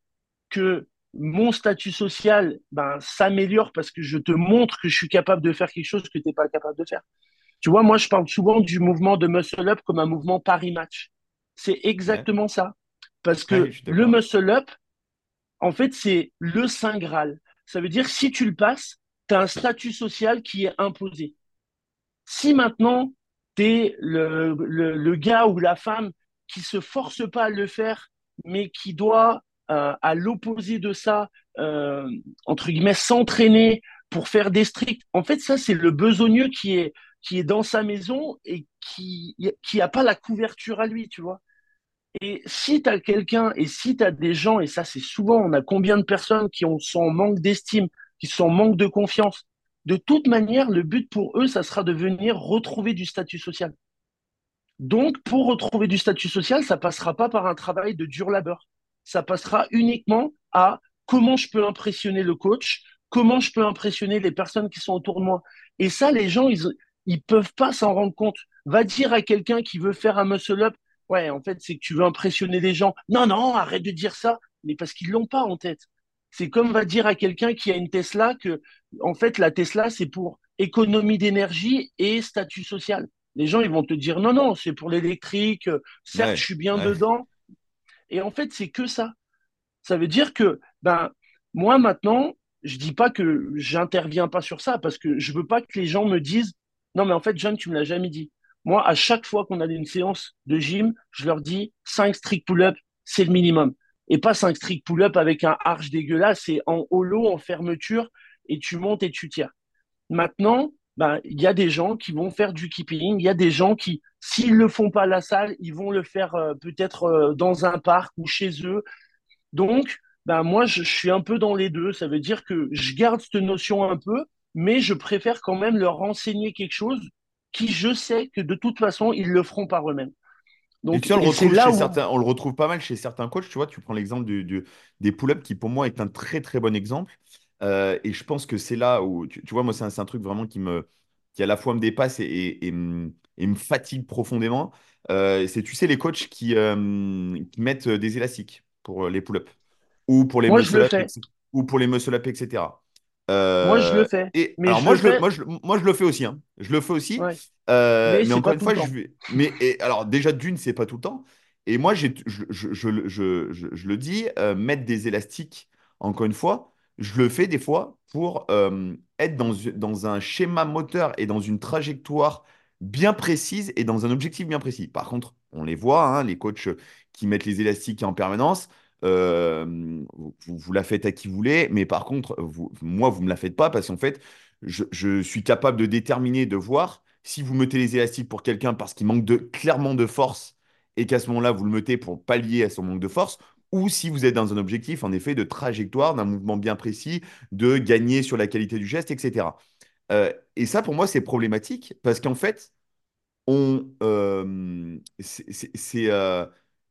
que mon statut social ben, s'améliore parce que je te montre que je suis capable de faire quelque chose que tu n'es pas capable de faire. Tu vois, moi, je parle souvent du mouvement de muscle up comme un mouvement Paris match. C'est exactement ça. Parce que le muscle up, en fait, c'est le Saint Graal. Ça veut dire si tu le passes, tu as un statut social qui est imposé. Si maintenant, tu es le, le, le, gars ou la femme qui se force pas à le faire, mais qui doit euh, à l'opposé de ça, euh, entre guillemets, s'entraîner pour faire des stricts. En fait, ça, c'est le besogneux qui est, dans sa maison et qui qui a pas la couverture à lui, tu vois. Et si tu as quelqu'un et si tu as des gens, et ça c'est souvent, on a combien de personnes qui ont, sont en manque d'estime, qui sont en manque de confiance, de toute manière, le but pour eux, ça sera de venir retrouver du statut social. Donc, pour retrouver du statut social, ça passera pas par un travail de dur labeur. Ça passera uniquement à comment je peux impressionner le coach, comment je peux impressionner les personnes qui sont autour de moi. Et ça, les gens, ils, ils peuvent pas s'en rendre compte. Va dire à quelqu'un qui veut faire un muscle-up, ouais, en fait, c'est que tu veux impressionner les gens. Non, non, arrête de dire ça. Mais parce qu'ils l'ont pas en tête. C'est comme va dire à quelqu'un qui a une Tesla que, en fait, la Tesla, c'est pour économie d'énergie et statut social. Les gens, ils vont te dire, non, non, c'est pour l'électrique. Certes, je suis bien dedans. Et en fait, c'est que ça. Ça veut dire que, ben, moi, maintenant, je dis pas que j'interviens pas sur ça parce que je veux pas que les gens me disent, non, mais en fait, John, tu me l'as jamais dit. Moi, à chaque fois qu'on a une séance de gym, je leur dis 5 strict pull-up, c'est le minimum. Et pas 5 strict pull-up avec un arche dégueulasse, c'est en holo, en fermeture, et tu montes et tu tires. Maintenant, ben, il y a des gens qui vont faire du keeping, il y a des gens qui, s'ils le font pas à la salle, ils vont le faire euh, peut-être euh, dans un parc ou chez eux. Donc, ben, moi, je, je suis un peu dans les deux. Ça veut dire que je garde cette notion un peu, mais je préfère quand même leur renseigner quelque chose qui, je sais que de toute façon, ils le feront par eux-mêmes. Donc, on, le retrouve certains, on le retrouve pas mal chez certains coachs. Tu vois, tu prends l'exemple du, des pull-ups qui, pour moi, est un très, très bon exemple. Euh, et je pense que c'est là où, tu, vois, moi, c'est un, un, truc vraiment qui, me, qui à la fois me dépasse et, et, et, me, fatigue profondément. Euh, c'est, tu sais, les coachs qui, euh, qui, mettent des élastiques pour les pull-ups ou pour les muscle-ups ou pour les muscle-up, etc moi, je le fais. Et, mais alors, moi, je le, moi, je, moi, je le fais aussi. Hein. Je le fais aussi. Mais, encore une fois, je Mais et, alors, déjà, d'une, c'est pas tout le temps. Et moi, je, je, je, le dis, mettre des élastiques, encore une fois, je le fais des fois pour être dans, un schéma moteur et dans une trajectoire bien précise et dans un objectif bien précis. Par contre, on les voit, hein, les coachs qui mettent les élastiques en permanence, euh, vous, vous, la faites à qui vous voulez, mais par contre, moi, vous ne me la faites pas parce qu'en fait, je, suis capable de déterminer, de voir si vous mettez les élastiques pour quelqu'un parce qu'il manque de, clairement de force et qu'à ce moment-là, vous le mettez pour pallier à son manque de force, ou si vous êtes dans un objectif, en effet, de trajectoire, d'un mouvement bien précis, de gagner sur la qualité du geste, etc. Euh, et ça, pour moi, c'est problématique parce qu'en fait, on, euh, c'est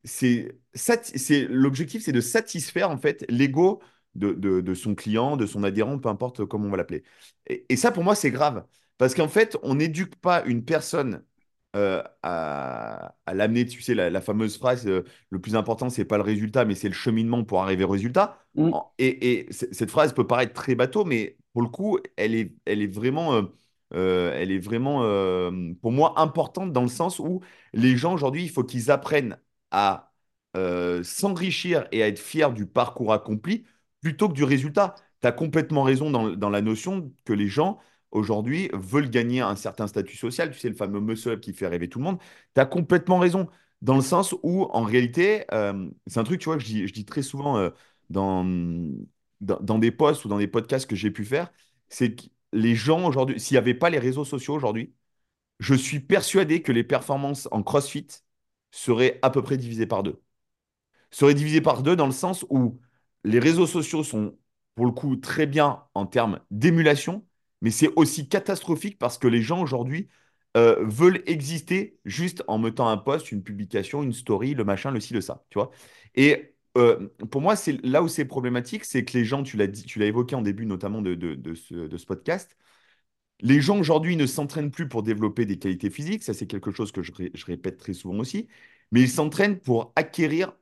c'est l'objectif, c'est de satisfaire en fait l'ego de, son client, de son adhérent, peu importe comment on va l'appeler. Et, ça, pour moi, c'est grave. Parce qu'en fait, on n'éduque pas une personne euh, à, l'amener, tu sais, la, fameuse phrase, euh, le plus important, c'est pas le résultat, mais c'est le cheminement pour arriver au résultat. Mm. Et, cette phrase peut paraître très bateau, mais pour le coup, elle est, elle est vraiment... Euh, elle est vraiment, pour moi, importante dans le sens où les gens aujourd'hui, il faut qu'ils apprennent à s'enrichir et à être fier du parcours accompli plutôt que du résultat. Tu as complètement raison dans, la notion que les gens aujourd'hui veulent gagner un certain statut social. Tu sais, le fameux muscle qui fait rêver tout le monde. Tu as complètement raison dans le sens où, en réalité, euh, c'est un truc, tu vois, que je dis, très souvent euh, dans, dans, des posts ou dans des podcasts que j'ai pu faire, c'est que les gens aujourd'hui, s'il n'y avait pas les réseaux sociaux aujourd'hui, je suis persuadé que les performances en CrossFit serait à peu près divisé par deux. Serait divisé par deux dans le sens où les réseaux sociaux sont pour le coup très bien en termes d'émulation, mais c'est aussi catastrophique parce que les gens aujourd'hui euh, veulent exister juste en mettant un post, une publication, une story, le machin, le ci, le ça, tu vois. Et euh, pour moi, c'est là où c'est problématique, c'est que les gens, tu l'as dit, tu l'as évoqué en début notamment de, de, ce, de ce podcast, les gens aujourd'hui ne s'entraînent plus pour développer des qualités physiques, ça c'est quelque chose que je, répète très souvent aussi, mais ils s'entraînent pour acquérir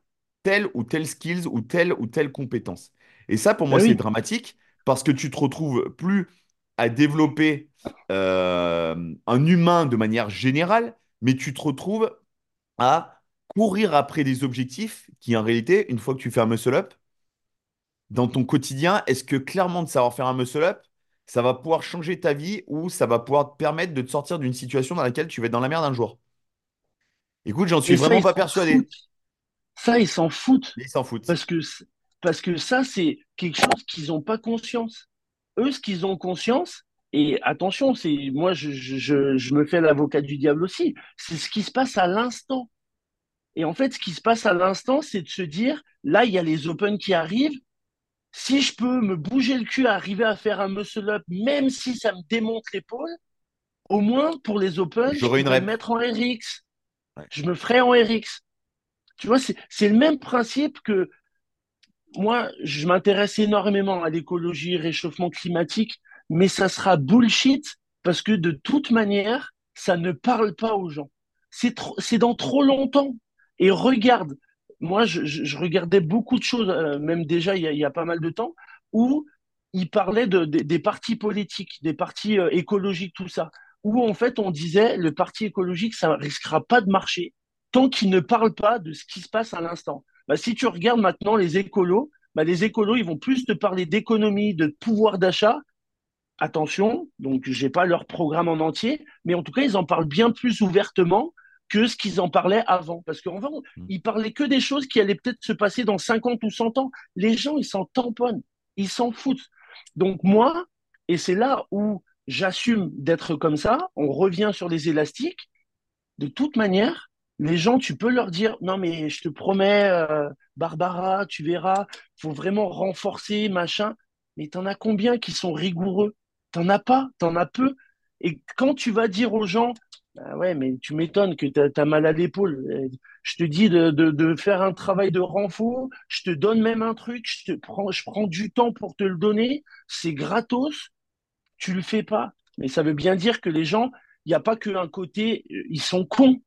telle ou telle skills ou telle ou telle compétence. Et ça, pour moi, ah c'est dramatique parce que tu te retrouves plus à développer euh, un humain de manière générale, mais tu te retrouves à courir après des objectifs qui, en réalité, une fois que tu fais un muscle-up, dans ton quotidien, est-ce que clairement de savoir faire un muscle-up, ça va pouvoir changer ta vie ou ça va pouvoir te permettre de te sortir d'une situation dans laquelle tu vas être dans la merde un jour? Écoute, j'en suis vraiment pas persuadé. Ça, ils s'en foutent. Ils s'en foutent. Parce que, parce que ça, c'est quelque chose qu'ils n'ont pas conscience. Eux, ce qu'ils ont conscience, Et attention, c'est moi, je, je, je me fais l'avocat du diable aussi. C'est ce qui se passe à l'instant. Et en fait, ce qui se passe à l'instant, c'est de se dire, là, il y a les Open qui arrivent. Si je peux me bouger le cul, arriver à faire un muscle-up, même si ça me démonte l'épaule, au moins pour les Open, je vais me mettre en RX. Je me ferai en RX. Tu vois, c'est le même principe que moi, je m'intéresse énormément à l'écologie, réchauffement climatique, mais ça sera bullshit parce que de toute manière, ça ne parle pas aux gens. C'est dans trop longtemps. Et regarde, moi, je, regardais beaucoup de choses, euh, même déjà il y, a, pas mal de temps, où il parlait de, des partis politiques, des partis euh, écologiques, tout ça, où en fait on disait le parti écologique, ça risquera pas de marcher tant qu'il ne parle pas de ce qui se passe à l'instant. Bah, si tu regardes maintenant les écolos, bah, les écolos, ils vont plus te parler d'économie, de pouvoir d'achat. Attention, donc j'ai pas leur programme en entier, mais en tout cas, ils en parlent bien plus ouvertement que ce qu'ils en parlaient avant. Parce qu'en fait, mmh. ils parlaient que des choses qui allaient peut-être se passer dans 50 ou 100 ans. Les gens, ils s'en tamponnent, ils s'en foutent. Donc moi, et c'est là où j'assume d'être comme ça, on revient sur les élastiques. De toute manière, les gens, tu peux leur dire, non mais je te promets, euh, Barbara, tu verras, faut vraiment renforcer, machin. Mais t'en as combien qui sont rigoureux? T'en as pas, t'en as peu. Et quand tu vas dire aux gens, bah ouais, mais tu m'étonnes que tu as, mal à l'épaule. Je te dis de, faire un travail de renfort, je te donne même un truc, je, te prends, je prends du temps pour te le donner, c'est gratos, tu le fais pas. Mais ça veut bien dire que les gens, il n'y a pas qu'un côté, euh, ils sont cons.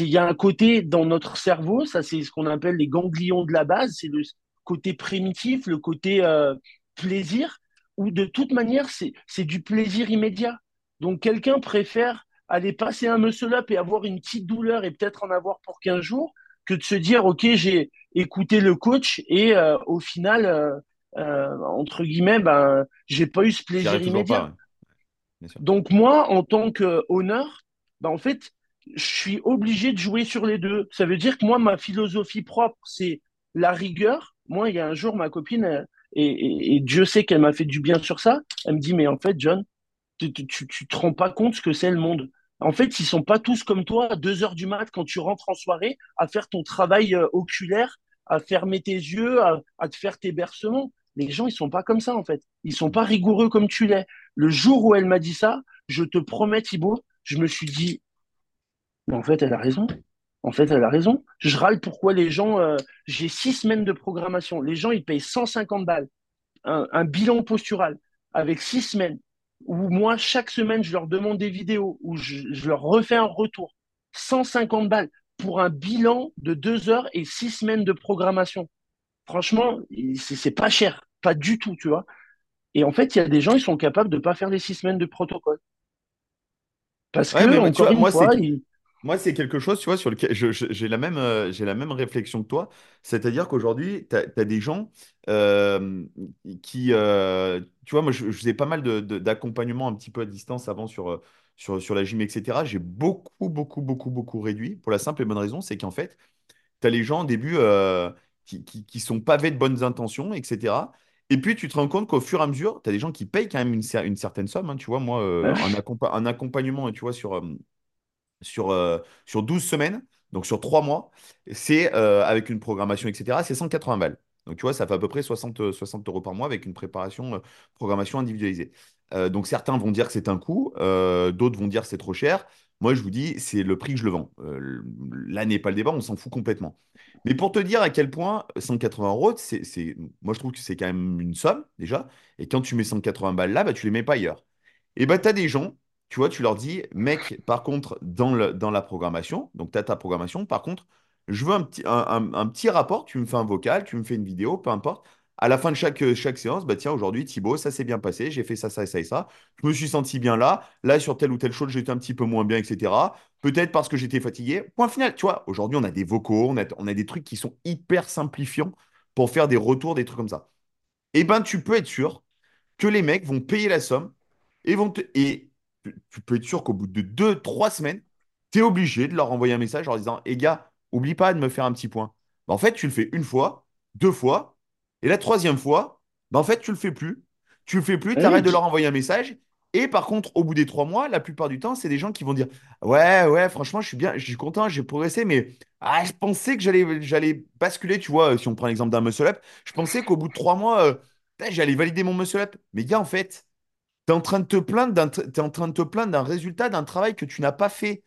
Il y a un côté dans notre cerveau, ça c'est ce qu'on appelle les ganglions de la base, c'est le côté primitif, le côté euh, plaisir, où de toute manière, c'est du plaisir immédiat. Donc quelqu'un préfère aller passer un muscle up et avoir une petite douleur et peut-être en avoir pour 15 jours que de se dire, OK, j'ai écouté le coach et euh, au final, euh, euh, entre guillemets, ben, j'ai pas eu ce plaisir immédiat. Donc moi, en tant qu'honneur, ben, en fait, je suis obligé de jouer sur les deux. Ça veut dire que moi, ma philosophie propre, c'est la rigueur. Moi, il y a un jour, ma copine, et, Dieu sait qu'elle m'a fait du bien sur ça, elle me dit, mais en fait, John, tu, tu, tu te rends pas compte ce que c'est le monde. En fait, ils sont pas tous comme toi à 2 heures du mat quand tu rentres en soirée à faire ton travail euh, oculaire, à fermer tes yeux, à, te faire tes bercements. Les gens, ils sont pas comme ça, en fait. Ils sont pas rigoureux comme tu l'es. Le jour où elle m'a dit ça, je te promets, Thibaut, je me suis dit, mais en fait, elle a raison. En fait, elle a raison. Je râle pourquoi les gens, euh, j'ai six semaines de programmation. Les gens, ils payent 150 balles. un bilan postural avec six semaines où moi, chaque semaine, je leur demande des vidéos, où je, leur refais un retour. 150 balles pour un bilan de deux heures et six semaines de programmation. Franchement, c'est pas cher, pas du tout, tu vois. Et en fait, il y a des gens, ils sont capables de ne pas faire les six semaines de protocole. Parce que, encore une fois, moi, c'est quelque chose, tu vois, sur lequel j'ai la même, euh, j'ai la même réflexion que toi. C'est-à-dire qu'aujourd'hui, tu as, des gens euh, qui, euh, tu vois, moi, je, faisais pas mal d'accompagnement un petit peu à distance avant sur, sur, sur la gym, etc. J'ai beaucoup, beaucoup, beaucoup, beaucoup réduit pour la simple et bonne raison, c'est qu'en fait, tu as les gens au début qui, qui, sont pavés de bonnes intentions, etc. Et puis, tu te rends compte qu'au fur et à mesure, tu as des gens qui payent quand même une, une certaine somme. Hein, tu vois, moi, un, un, accompagnement, tu vois, sur sur, euh, sur 12 semaines, donc sur 3 mois, c'est euh, avec une programmation, etc., c'est 180 balles. Donc, tu vois, ça fait à peu près 60, 60 euros par mois avec une préparation, euh, programmation individualisée. donc, certains vont dire que c'est un coût, d'autres vont dire que c'est trop cher. Moi, je vous dis, c'est le prix que je le vends. là n'est pas le débat, on s'en fout complètement. Mais pour te dire à quel point 180 euros, c'est, moi, je trouve que c'est quand même une somme, déjà. Et quand tu mets 180 balles là, bah, tu les mets pas ailleurs. Et bah, tu as des gens tu vois, tu leur dis, mec, par contre, dans, le, dans la programmation, donc tu as ta programmation, par contre, je veux un petit, un, petit rapport, tu me fais un vocal, tu me fais une vidéo, peu importe. À la fin de chaque, chaque séance, bah tiens, aujourd'hui, Thibaut, ça s'est bien passé, j'ai fait ça, ça, ça et ça. Je me suis senti bien là. Là, sur telle ou telle chose, j'étais un petit peu moins bien, etc. Peut-être parce que j'étais fatigué. Point final, tu vois, aujourd'hui, on a des vocaux, on a, on a des trucs qui sont hyper simplifiants pour faire des retours, des trucs comme ça. Eh ben, tu peux être sûr que les mecs vont payer la somme et vont te, et tu peux être sûr qu'au bout de deux, trois semaines, tu es obligé de leur envoyer un message en leur disant Eh gars, oublie pas de me faire un petit point. Bah, en fait, tu le fais une fois, deux fois, et la troisième fois, bah, en fait, tu le fais plus. Tu le fais plus, tu arrêtes de leur envoyer un message, Et par contre, au bout des trois mois, la plupart du temps, c'est des gens qui vont dire Ouais, ouais, franchement, je suis bien, je suis content, j'ai progressé, mais ah, je pensais que j'allais, j'allais basculer, tu vois, si on prend l'exemple d'un muscle up, je pensais qu'au bout de trois mois, euh, j'allais valider mon muscle up. Mais gars, en fait, tu es en train de te plaindre d'un, résultat d'un travail que tu n'as pas fait.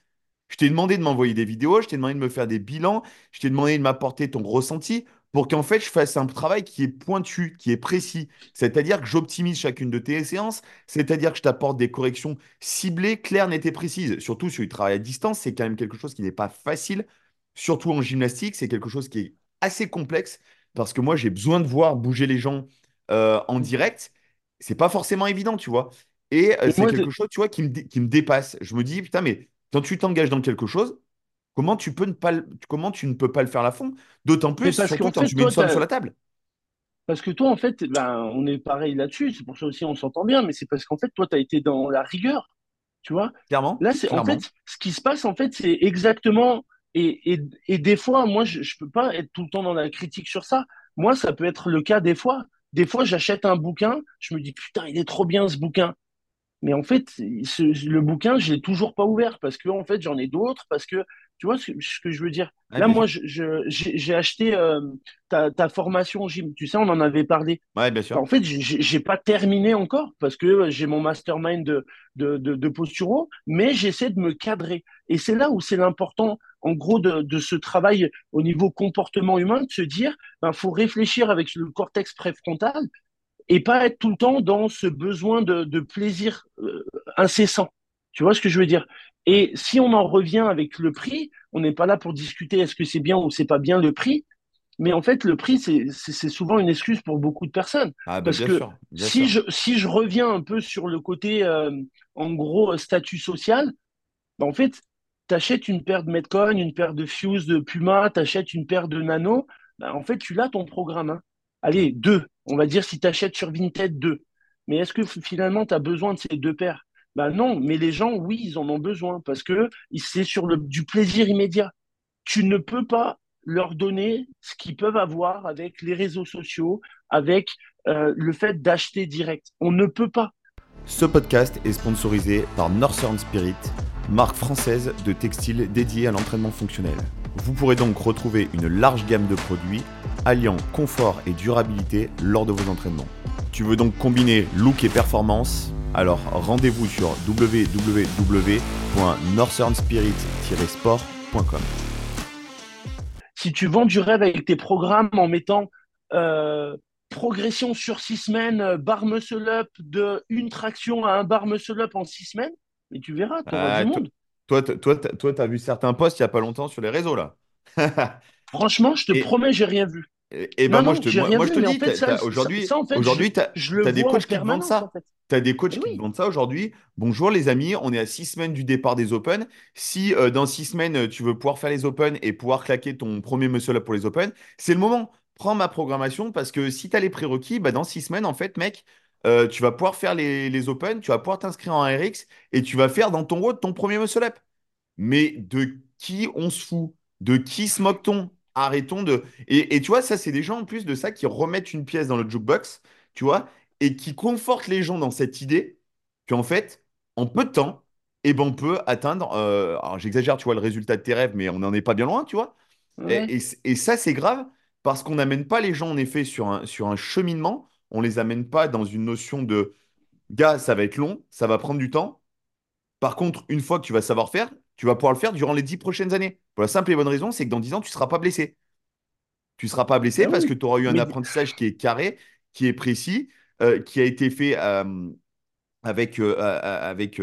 Je t'ai demandé de m'envoyer des vidéos, je t'ai demandé de me faire des bilans, je t'ai demandé de m'apporter ton ressenti pour qu'en fait, je fasse un travail qui est pointu, qui est précis. C'est-à-dire que j'optimise chacune de tes séances, c'est-à-dire que je t'apporte des corrections ciblées, claires, nettes et précises. Surtout sur le travail à distance, c'est quand même quelque chose qui n'est pas facile. Surtout en gymnastique, c'est quelque chose qui est assez complexe parce que moi, j'ai besoin de voir bouger les gens euh, en direct. C'est pas forcément évident, tu vois. Et euh, c'est quelque chose, tu vois, qui me, qui me dépasse. Je me dis, putain, mais quand tu t'engages dans quelque chose, comment tu, peux ne pas comment tu ne peux pas le faire à fond? D'autant plus surtout quand tu mets une somme sur la table. Parce que toi, en fait, ben, on est pareil là-dessus. C'est pour ça aussi on s'entend bien. Mais c'est parce qu'en fait, toi, tu as été dans la rigueur. Tu vois Clairement. Là, c'est en fait, ce qui se passe, en fait, c'est exactement. Et, et, et, des fois, moi, je ne peux pas être tout le temps dans la critique sur ça. Moi, ça peut être le cas des fois. Des fois, j'achète un bouquin, je me dis, putain, il est trop bien ce bouquin. Mais en fait, le bouquin, je l'ai toujours pas ouvert parce que en fait, j'en ai d'autres, parce que tu vois ce que, je veux dire? Là, moi, j'ai acheté euh, ta, formation gym. Tu sais, on en avait parlé. Ouais, bien sûr. En fait, j'ai pas terminé encore parce que j'ai mon mastermind de, de, de, posturo, mais j'essaie de me cadrer. Et c'est là où c'est l'important, en gros, de, ce travail au niveau comportement humain, de se dire, il ben, faut réfléchir avec le cortex préfrontal et pas être tout le temps dans ce besoin de, plaisir euh, incessant. Tu vois ce que je veux dire? Et si on en revient avec le prix, on n'est pas là pour discuter est-ce que c'est bien ou c'est pas bien le prix, mais en fait, le prix, c'est souvent une excuse pour beaucoup de personnes. Ah, bah, Parce que si, Je, si je reviens un peu sur le côté, euh, en gros, statut social, bah, en fait, tu achètes une paire de Metcoin, une paire de Fuse de Puma, tu achètes une paire de Nano, bah, en fait, tu l'as ton programme. Hein. Allez, deux. On va dire si tu achètes sur Vinted deux. Mais est-ce que finalement tu as besoin de ces deux paires? Ben non, mais les gens, oui, ils en ont besoin parce que c'est sur le, du plaisir immédiat. Tu ne peux pas leur donner ce qu'ils peuvent avoir avec les réseaux sociaux, avec euh, le fait d'acheter direct. On ne peut pas. Ce podcast est sponsorisé par Northern Spirit, marque française de textiles dédiée à l'entraînement fonctionnel. Vous pourrez donc retrouver une large gamme de produits alliant confort et durabilité lors de vos entraînements. Tu veux donc combiner look et performance? Alors rendez-vous sur www.northernspirit-sport.com. Si tu vends du rêve avec tes programmes en mettant euh, progression sur six semaines, bar muscle up de une traction à un bar muscle up en six semaines, mais tu verras, tu auras du monde. Toi, tu as vu certains posts il n'y a pas longtemps sur les réseaux, là. [LAUGHS] Franchement, je te promets, j'ai rien vu. Et, ben moi, je te, moi, je te dis, aujourd'hui, aujourd'hui, tu as, des coachs qui te vendent ça. Tu as des coachs qui te vendent ça aujourd'hui. Bonjour les amis, on est à six semaines du départ des Open. Si euh, dans six semaines, tu veux pouvoir faire les Open et pouvoir claquer ton premier muscle up pour les Open, c'est le moment. Prends ma programmation parce que si tu as les prérequis, bah, dans six semaines, en fait, mec, euh, tu vas pouvoir faire les, les Open, tu vas pouvoir t'inscrire en RX et tu vas faire dans ton road ton premier muscle up. Mais de qui on se fout? De qui se moque-t-on? Arrêtons de. Et, tu vois, ça, c'est des gens en plus de ça qui remettent une pièce dans le jukebox, tu vois, et qui confortent les gens dans cette idée qu'en fait, en peu de temps, eh ben, on peut atteindre. Euh, alors, j'exagère, tu vois, le résultat de tes rêves, mais on n'en est pas bien loin, tu vois. Et, ça, c'est grave parce qu'on n'amène pas les gens, en effet, sur un, sur un cheminement. On les amène pas dans une notion de gars, ça va être long, ça va prendre du temps. Par contre, une fois que tu vas savoir faire, tu vas pouvoir le faire durant les dix prochaines années. Pour la simple et bonne raison, c'est que dans dix ans, tu ne seras pas blessé. Tu ne seras pas blessé ah parce que tu auras eu un apprentissage qui est carré, qui est précis, euh, qui a été fait euh, avec, euh, avec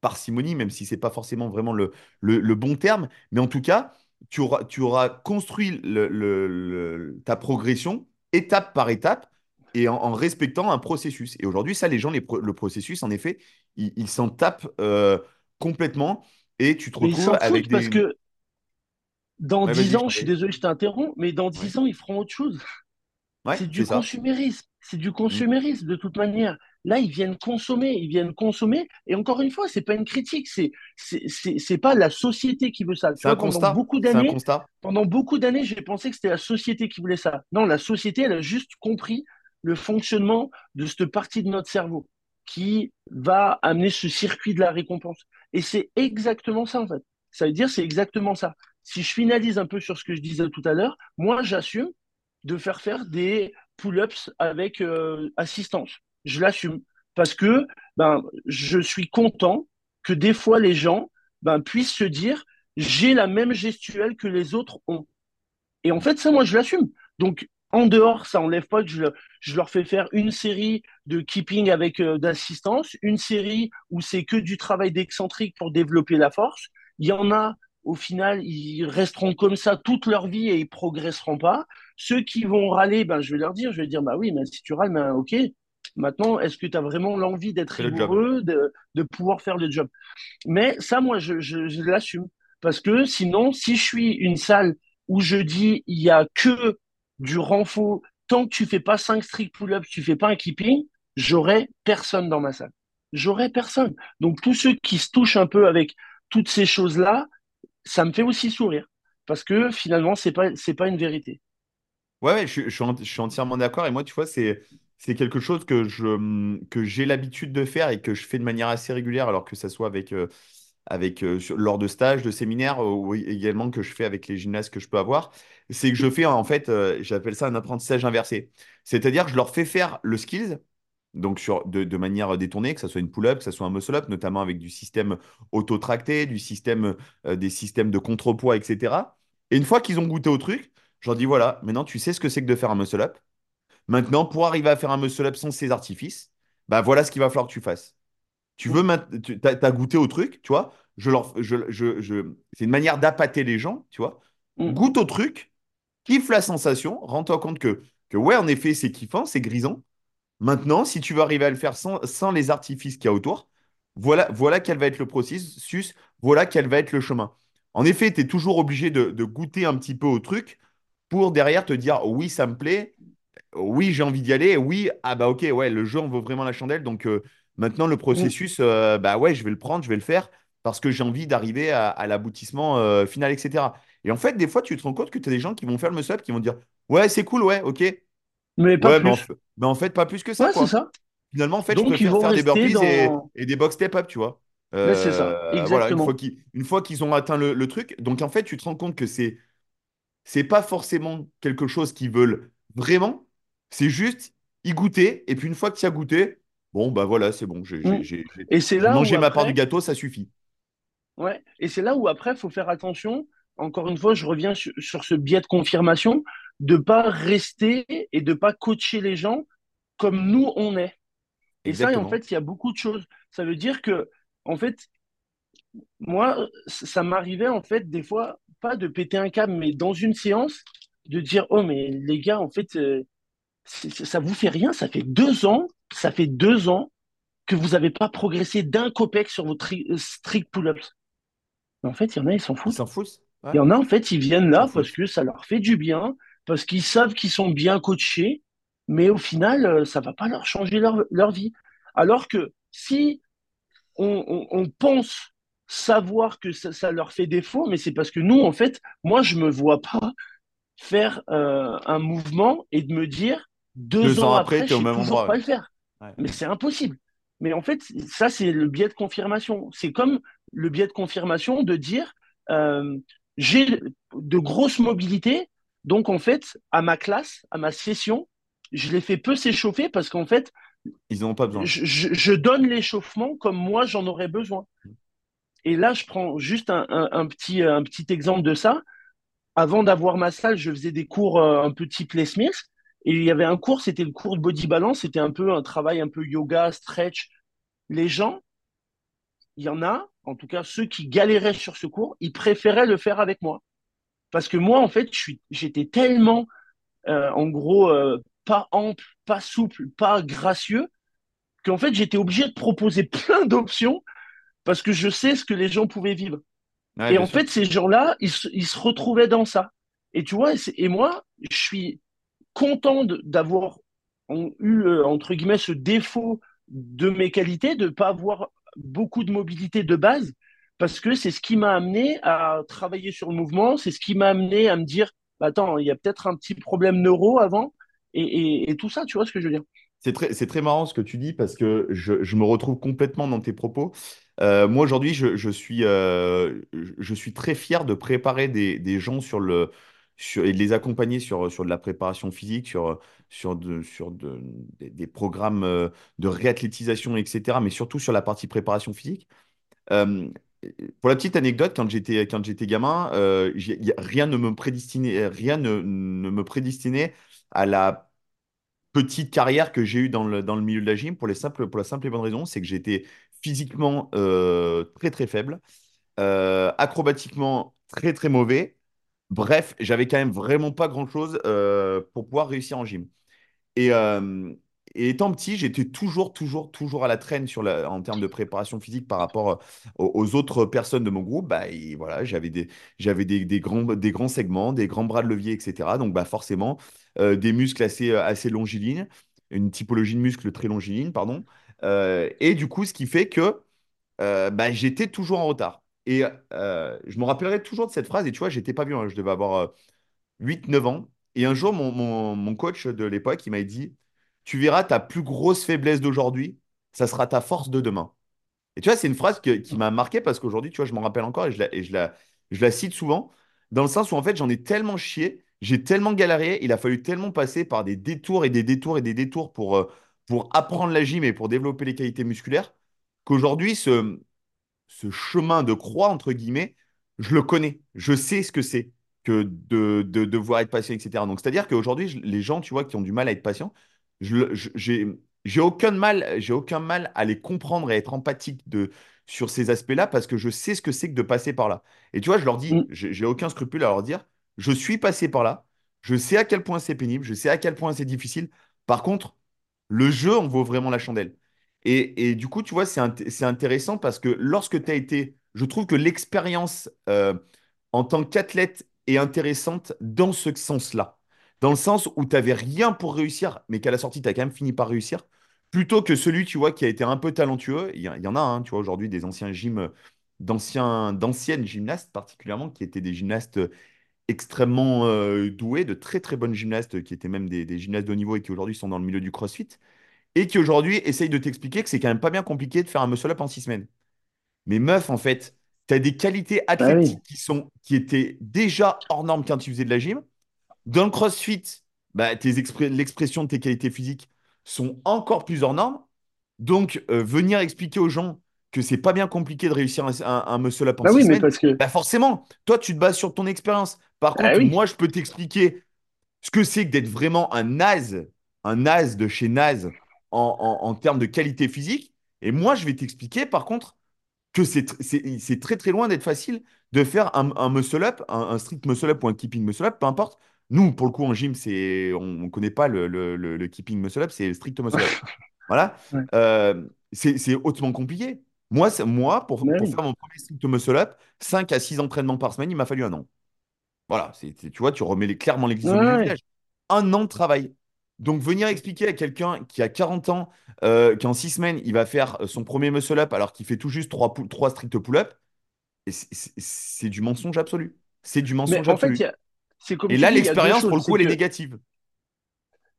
parcimonie, même si ce n'est pas forcément vraiment le, le, bon terme. Mais en tout cas, tu auras, tu auras construit le, ta progression étape par étape et en, respectant un processus. Et aujourd'hui, ça, les gens, le processus, en effet, ils s'en tapent complètement. Et tu te retrouves avec des... Parce que dans dix 10 ans, je suis désolé, je t'interromps, mais dans 10 ans, ils feront autre chose. c'est du consumérisme. C'est du consumérisme de toute manière. Là, ils viennent consommer, ils viennent consommer. Et encore une fois, c'est pas une critique, c'est c'est pas la société qui veut ça. C'est un, constat. Pendant beaucoup d'années, j'ai pensé que c'était la société qui voulait ça. Non, la société, elle a juste compris le fonctionnement de cette partie de notre cerveau. qui va amener ce circuit de la récompense. Et c'est exactement ça, en fait. Ça veut dire, c'est exactement ça. Si je finalise un peu sur ce que je disais tout à l'heure, moi, j'assume de faire faire des pull-ups avec euh, assistance. Je l'assume parce que ben, je suis content que des fois les gens ben, puissent se dire j'ai la même gestuelle que les autres ont. Et en fait, ça, moi, je l'assume. Donc, en dehors, ça enlève pas que je, je leur fais faire une série de keeping avec euh, d'assistance, une série où c'est que du travail d'excentrique pour développer la force. Il y en a, au final, ils resteront comme ça toute leur vie et ils progresseront pas. Ceux qui vont râler, ben, je vais leur dire, je vais dire, bah oui, mais si tu râles, ben, ok. Maintenant, est-ce que tu as vraiment l'envie d'être rigoureux, de, de, pouvoir faire le job? Mais ça, moi, je, je, je l'assume. Parce que sinon, si je suis une salle où je dis, il y a que du renfort, tant que tu fais pas 5 strict pull-ups, tu fais pas un keeping, j'aurai personne dans ma salle. J'aurai personne. Donc, tous ceux qui se touchent un peu avec toutes ces choses-là, ça me fait aussi sourire. Parce que finalement, c'est pas, pas une vérité. Ouais, je, je, suis entièrement d'accord. Et moi, tu vois, c'est, quelque chose que j'ai l'habitude de faire et que je fais de manière assez régulière, alors que ça soit avec, euh, avec, euh, lors de stages, de séminaires, ou également que je fais avec les gymnastes que je peux avoir. C'est que je fais, en fait, euh, j'appelle ça un apprentissage inversé. C'est-à-dire que je leur fais faire le skills, donc sur, de, manière détournée, que ce soit une pull-up, que ce soit un muscle-up, notamment avec du système auto-tracté, du système, euh, des systèmes de contrepoids, etc. Et une fois qu'ils ont goûté au truc, je leur dis voilà, maintenant tu sais ce que c'est que de faire un muscle-up. Maintenant, pour arriver à faire un muscle-up sans ces artifices, bah voilà ce qu'il va falloir que tu fasses. Tu veux, tu as, goûté au truc, tu vois. Je leur, je, je, c'est une manière d'appâter les gens, tu vois. Mm. Goûte au truc, kiffe la sensation, rends-toi compte que, que, ouais, en effet, c'est kiffant, c'est grisant. Maintenant, si tu veux arriver à le faire sans, les artifices qu'il y a autour, voilà, voilà quel va être le processus, voilà quel va être le chemin. En effet, tu es toujours obligé de, goûter un petit peu au truc pour derrière te dire oui, ça me plaît, oui, j'ai envie d'y aller, oui, ah bah ok, ouais, le jeu en vaut vraiment la chandelle. Donc euh, maintenant, le processus, euh, bah ouais, je vais le prendre, je vais le faire parce que j'ai envie d'arriver à, l'aboutissement euh, final, etc. Et en fait, des fois, tu te rends compte que tu as des gens qui vont faire le muscle qui vont dire ouais, c'est cool, ouais, ok, mais pas plus. Mais en, fait, pas plus que ça. Finalement, en fait, je préfère faire des burpees et, des box step up, tu vois. c'est ça. Exactement. Voilà, une fois qu'ils ont atteint le, truc, donc en fait, tu te rends compte que c'est c'est pas forcément quelque chose qu'ils veulent vraiment. C'est juste y goûter. Et puis une fois que tu as goûté, bon, bah voilà, c'est bon. J'ai mm. mangé ma part du gâteau, ça suffit. Ouais. Et c'est là où après, il faut faire attention. Encore une fois, je reviens sur, sur ce biais de confirmation de pas rester et de pas coacher les gens comme nous on est. Et ça, en fait, il y a beaucoup de choses. Ça veut dire que, en fait, moi, ça m'arrivait, en fait, des fois, pas de péter un câble, mais dans une séance, de dire, oh, mais les gars, en fait, euh, ça vous fait rien. Ça fait deux ans, ça fait deux ans que vous n'avez pas progressé d'un copec sur vos euh, strict pull-ups. En fait, il y en a, ils s'en foutent. Ils s'en foutent. Il y en a, en fait, ils viennent là parce que ça leur fait du bien, parce qu'ils savent qu'ils sont bien coachés, mais au final, euh, ça va pas leur changer leur, vie. Alors que si on, pense savoir que ça, leur fait défaut, mais c'est parce que nous, en fait, moi, je me vois pas faire euh, un mouvement et de me dire deux, ans, après, je ne toujours pas le faire. Mais c'est impossible. Mais en fait, ça, c'est le biais de confirmation. C'est comme le biais de confirmation de dire euh, j'ai de grosses mobilités, donc, en fait, à ma classe, à ma session, je les fais peu s'échauffer parce qu'en fait, ils n'ont pas besoin. Je, donne l'échauffement comme moi j'en aurais besoin. Et là, je prends juste un, petit, un petit exemple de ça. Avant d'avoir ma salle, je faisais des cours euh, un peu type Les Smith. Et il y avait un cours, c'était le cours de body balance. C'était un peu un travail un peu yoga, stretch. Les gens, il y en a, en tout cas ceux qui galéraient sur ce cours, ils préféraient le faire avec moi. Parce que moi, en fait, j'étais tellement, euh, en gros, euh, pas ample, pas souple, pas gracieux, qu'en fait, j'étais obligé de proposer plein d'options parce que je sais ce que les gens pouvaient vivre. et en fait, ces gens-là, ils, se retrouvaient dans ça. Et tu vois, et, moi, je suis content d'avoir eu, euh, entre guillemets, ce défaut de mes qualités, de ne pas avoir beaucoup de mobilité de base, parce que c'est ce qui m'a amené à travailler sur le mouvement, c'est ce qui m'a amené à me dire, bah, attends, il y a peut-être un petit problème neuro avant, et, tout ça, tu vois ce que je veux dire? C'est très, très marrant ce que tu dis parce que je, je me retrouve complètement dans tes propos. Euh, moi, aujourd'hui, je, je suis, euh, je suis très fier de préparer des, des gens sur le, et de les accompagner sur, sur de la préparation physique, sur, sur, de, sur de, des, programmes euh, de réathlétisation, etc., mais surtout sur la partie préparation physique. Pour la petite anecdote, quand j'étais quand j'étais gamin, euh, rien ne me prédestinait, rien ne, me prédestinait à la petite carrière que j'ai eue dans le, dans le milieu de la gym pour les simples, pour la simple et bonne raison, c'est que j'étais physiquement euh, très très faible, acrobatiquement très très mauvais. Bref, j'avais quand même vraiment pas grand-chose euh, pour pouvoir réussir en gym. Et, euh, et étant petit, j'étais toujours, toujours, toujours à la traîne en termes de préparation physique par rapport euh, aux, autres personnes de mon groupe. Bah, et voilà, j'avais des, grands, segments, des grands bras de levier, etc. Donc bah, forcément, des muscles assez, assez longilignes, une typologie de muscles très longiligne, pardon. Et du coup, ce qui fait que bah, j'étais toujours en retard. Et euh, je me rappellerai toujours de cette phrase. Et tu vois, j'étais pas vieux, hein, je devais avoir euh, huit neuf ans. Et un jour, mon, coach de l'époque, il m'a dit, tu verras ta plus grosse faiblesse d'aujourd'hui, ça sera ta force de demain. Et tu vois, c'est une phrase qui m'a marqué parce qu'aujourd'hui, tu vois, je m'en rappelle encore et je la cite souvent, dans le sens où en fait, j'en ai tellement chié, j'ai tellement galéré, il a fallu tellement passer par des détours et des détours et des détours pour, euh, pour apprendre la gym et pour développer les qualités musculaires, qu'aujourd'hui, ce, ce chemin de croix, entre guillemets, je le connais. Je sais ce que c'est que de, de devoir être patient, etc. Donc, c'est-à-dire qu'aujourd'hui, les gens, tu vois, qui ont du mal à être je- j'ai, j'ai aucun mal, j'ai aucun mal à les comprendre et à être empathique de, sur ces aspects-là parce que je sais ce que c'est que de passer par là. Et tu vois, je leur dis, Mm, j'ai aucun scrupule à leur dire, je suis passé par là, je sais à quel point c'est pénible, je sais à quel point c'est difficile. Par contre, le jeu en vaut vraiment la chandelle. Et, du coup, tu vois, c'est int- c'est intéressant parce que lorsque tu as été, je trouve que l'expérience euh, en tant qu'athlète est intéressante dans ce sens-là. Dans le sens où tu n'avais rien pour réussir, mais qu'à la sortie, tu as quand même fini par réussir. Plutôt que celui, tu vois, qui a été un peu talentueux. Il y, en a, hein, tu vois, aujourd'hui, des anciens gyms, d'anciens, d'anciennes gymnastes particulièrement, qui étaient des gymnastes extrêmement euh, doués, de très très bonnes gymnastes, qui étaient même des, des gymnastes de haut niveau et qui aujourd'hui sont dans le milieu du CrossFit et qui aujourd'hui essaye de t'expliquer que c'est quand même pas bien compliqué de faire un muscle-up en six semaines. Mais meuf, en fait, tu as des qualités bah oui. athlétiques qui sont, qui étaient déjà hors normes quand tu faisais de la gym. Dans le CrossFit, bah, l'expression de tes qualités physiques sont encore plus hors normes. Donc, euh, venir expliquer aux gens que c'est pas bien compliqué de réussir un, un- un muscle-up en Bah six oui, mais semaines, parce que, bah forcément, toi, tu te bases sur ton expérience. Par ah contre, oui, moi, je peux t'expliquer ce que c'est que d'être vraiment un naze, un naze de chez naze en, en- en termes de qualité physique. Et moi, je vais t'expliquer, par contre, que c'est tr- c'est c'est très très loin d'être facile de faire un, un muscle-up, un, un strict muscle-up ou un keeping muscle-up, peu importe. Nous, pour le coup, en gym, on ne connaît pas le, le, le- le keeping muscle-up, c'est strict muscle-up. [LAUGHS] Voilà. ouais, Euh, c'est hautement compliqué. Moi, moi pour, pour oui. faire mon premier strict muscle-up, 5 à 6 entraînements par semaine, il m'a fallu un an. Voilà, c'est- tu vois, tu remets les- clairement l'église Ouais, au milieu du ouais. village. Un an de travail. Donc, venir expliquer à quelqu'un qui a 40 ans euh, qu'en 6 semaines, il va faire son premier muscle-up alors qu'il fait tout juste 3, trois stricts pull-up, c'est du mensonge absolu. C'est du mensonge en fait, absolu. a, comme Et là, l'expérience, pour le coup, elle est négative.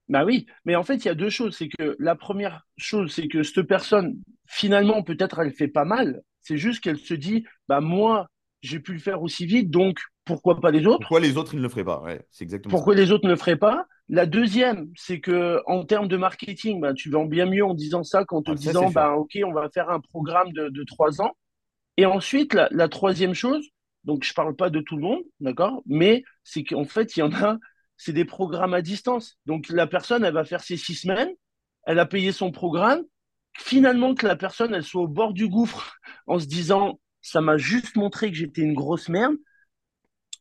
bah oui, mais en fait, il y a deux choses. C'est que la première chose, c'est que cette personne, finalement, peut-être elle fait pas mal. C'est juste qu'elle se dit, bah moi, j'ai pu le faire aussi vite, donc pourquoi pas les autres? Pourquoi les autres, ils ne le feraient pas? Ouais, c'est exactement ça. Pourquoi les autres ne le feraient pas? La deuxième, c'est que en termes de marketing, bah, tu vends bien mieux en disant ça qu'en te Ah, disant, bah, OK, on va faire un programme de, de trois ans. Et ensuite, la, la troisième chose, donc je parle pas de tout le monde, d'accord, mais c'est qu'en fait, il y en a, c'est des programmes à distance. Donc la personne, elle va faire ses six semaines, elle a payé son programme. Finalement, que la personne, elle soit au bord du gouffre en se disant, ça m'a juste montré que j'étais une grosse merde.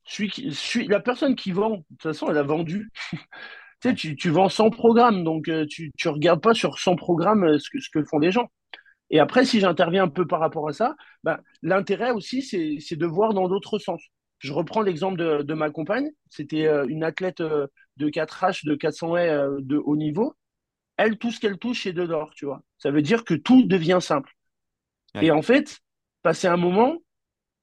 Celui qui, celui- la personne qui vend, de toute façon, elle a vendu. Tu sais, tu, tu vends 100 programmes, donc euh, tu, tu regardes pas sur 100 programmes euh, ce que, ce que font les gens. Et après, si j'interviens un peu par rapport à ça, ben, l'intérêt aussi, c'est c'est de voir dans l'autre sens. Je reprends l'exemple de, de ma compagne. C'était euh, une athlète euh, de 4H, de 400 haies euh, de haut niveau. Elle, tout ce qu'elle touche, c'est de l'or, tu vois. Ça veut dire que tout devient simple. Et en fait, passé un moment,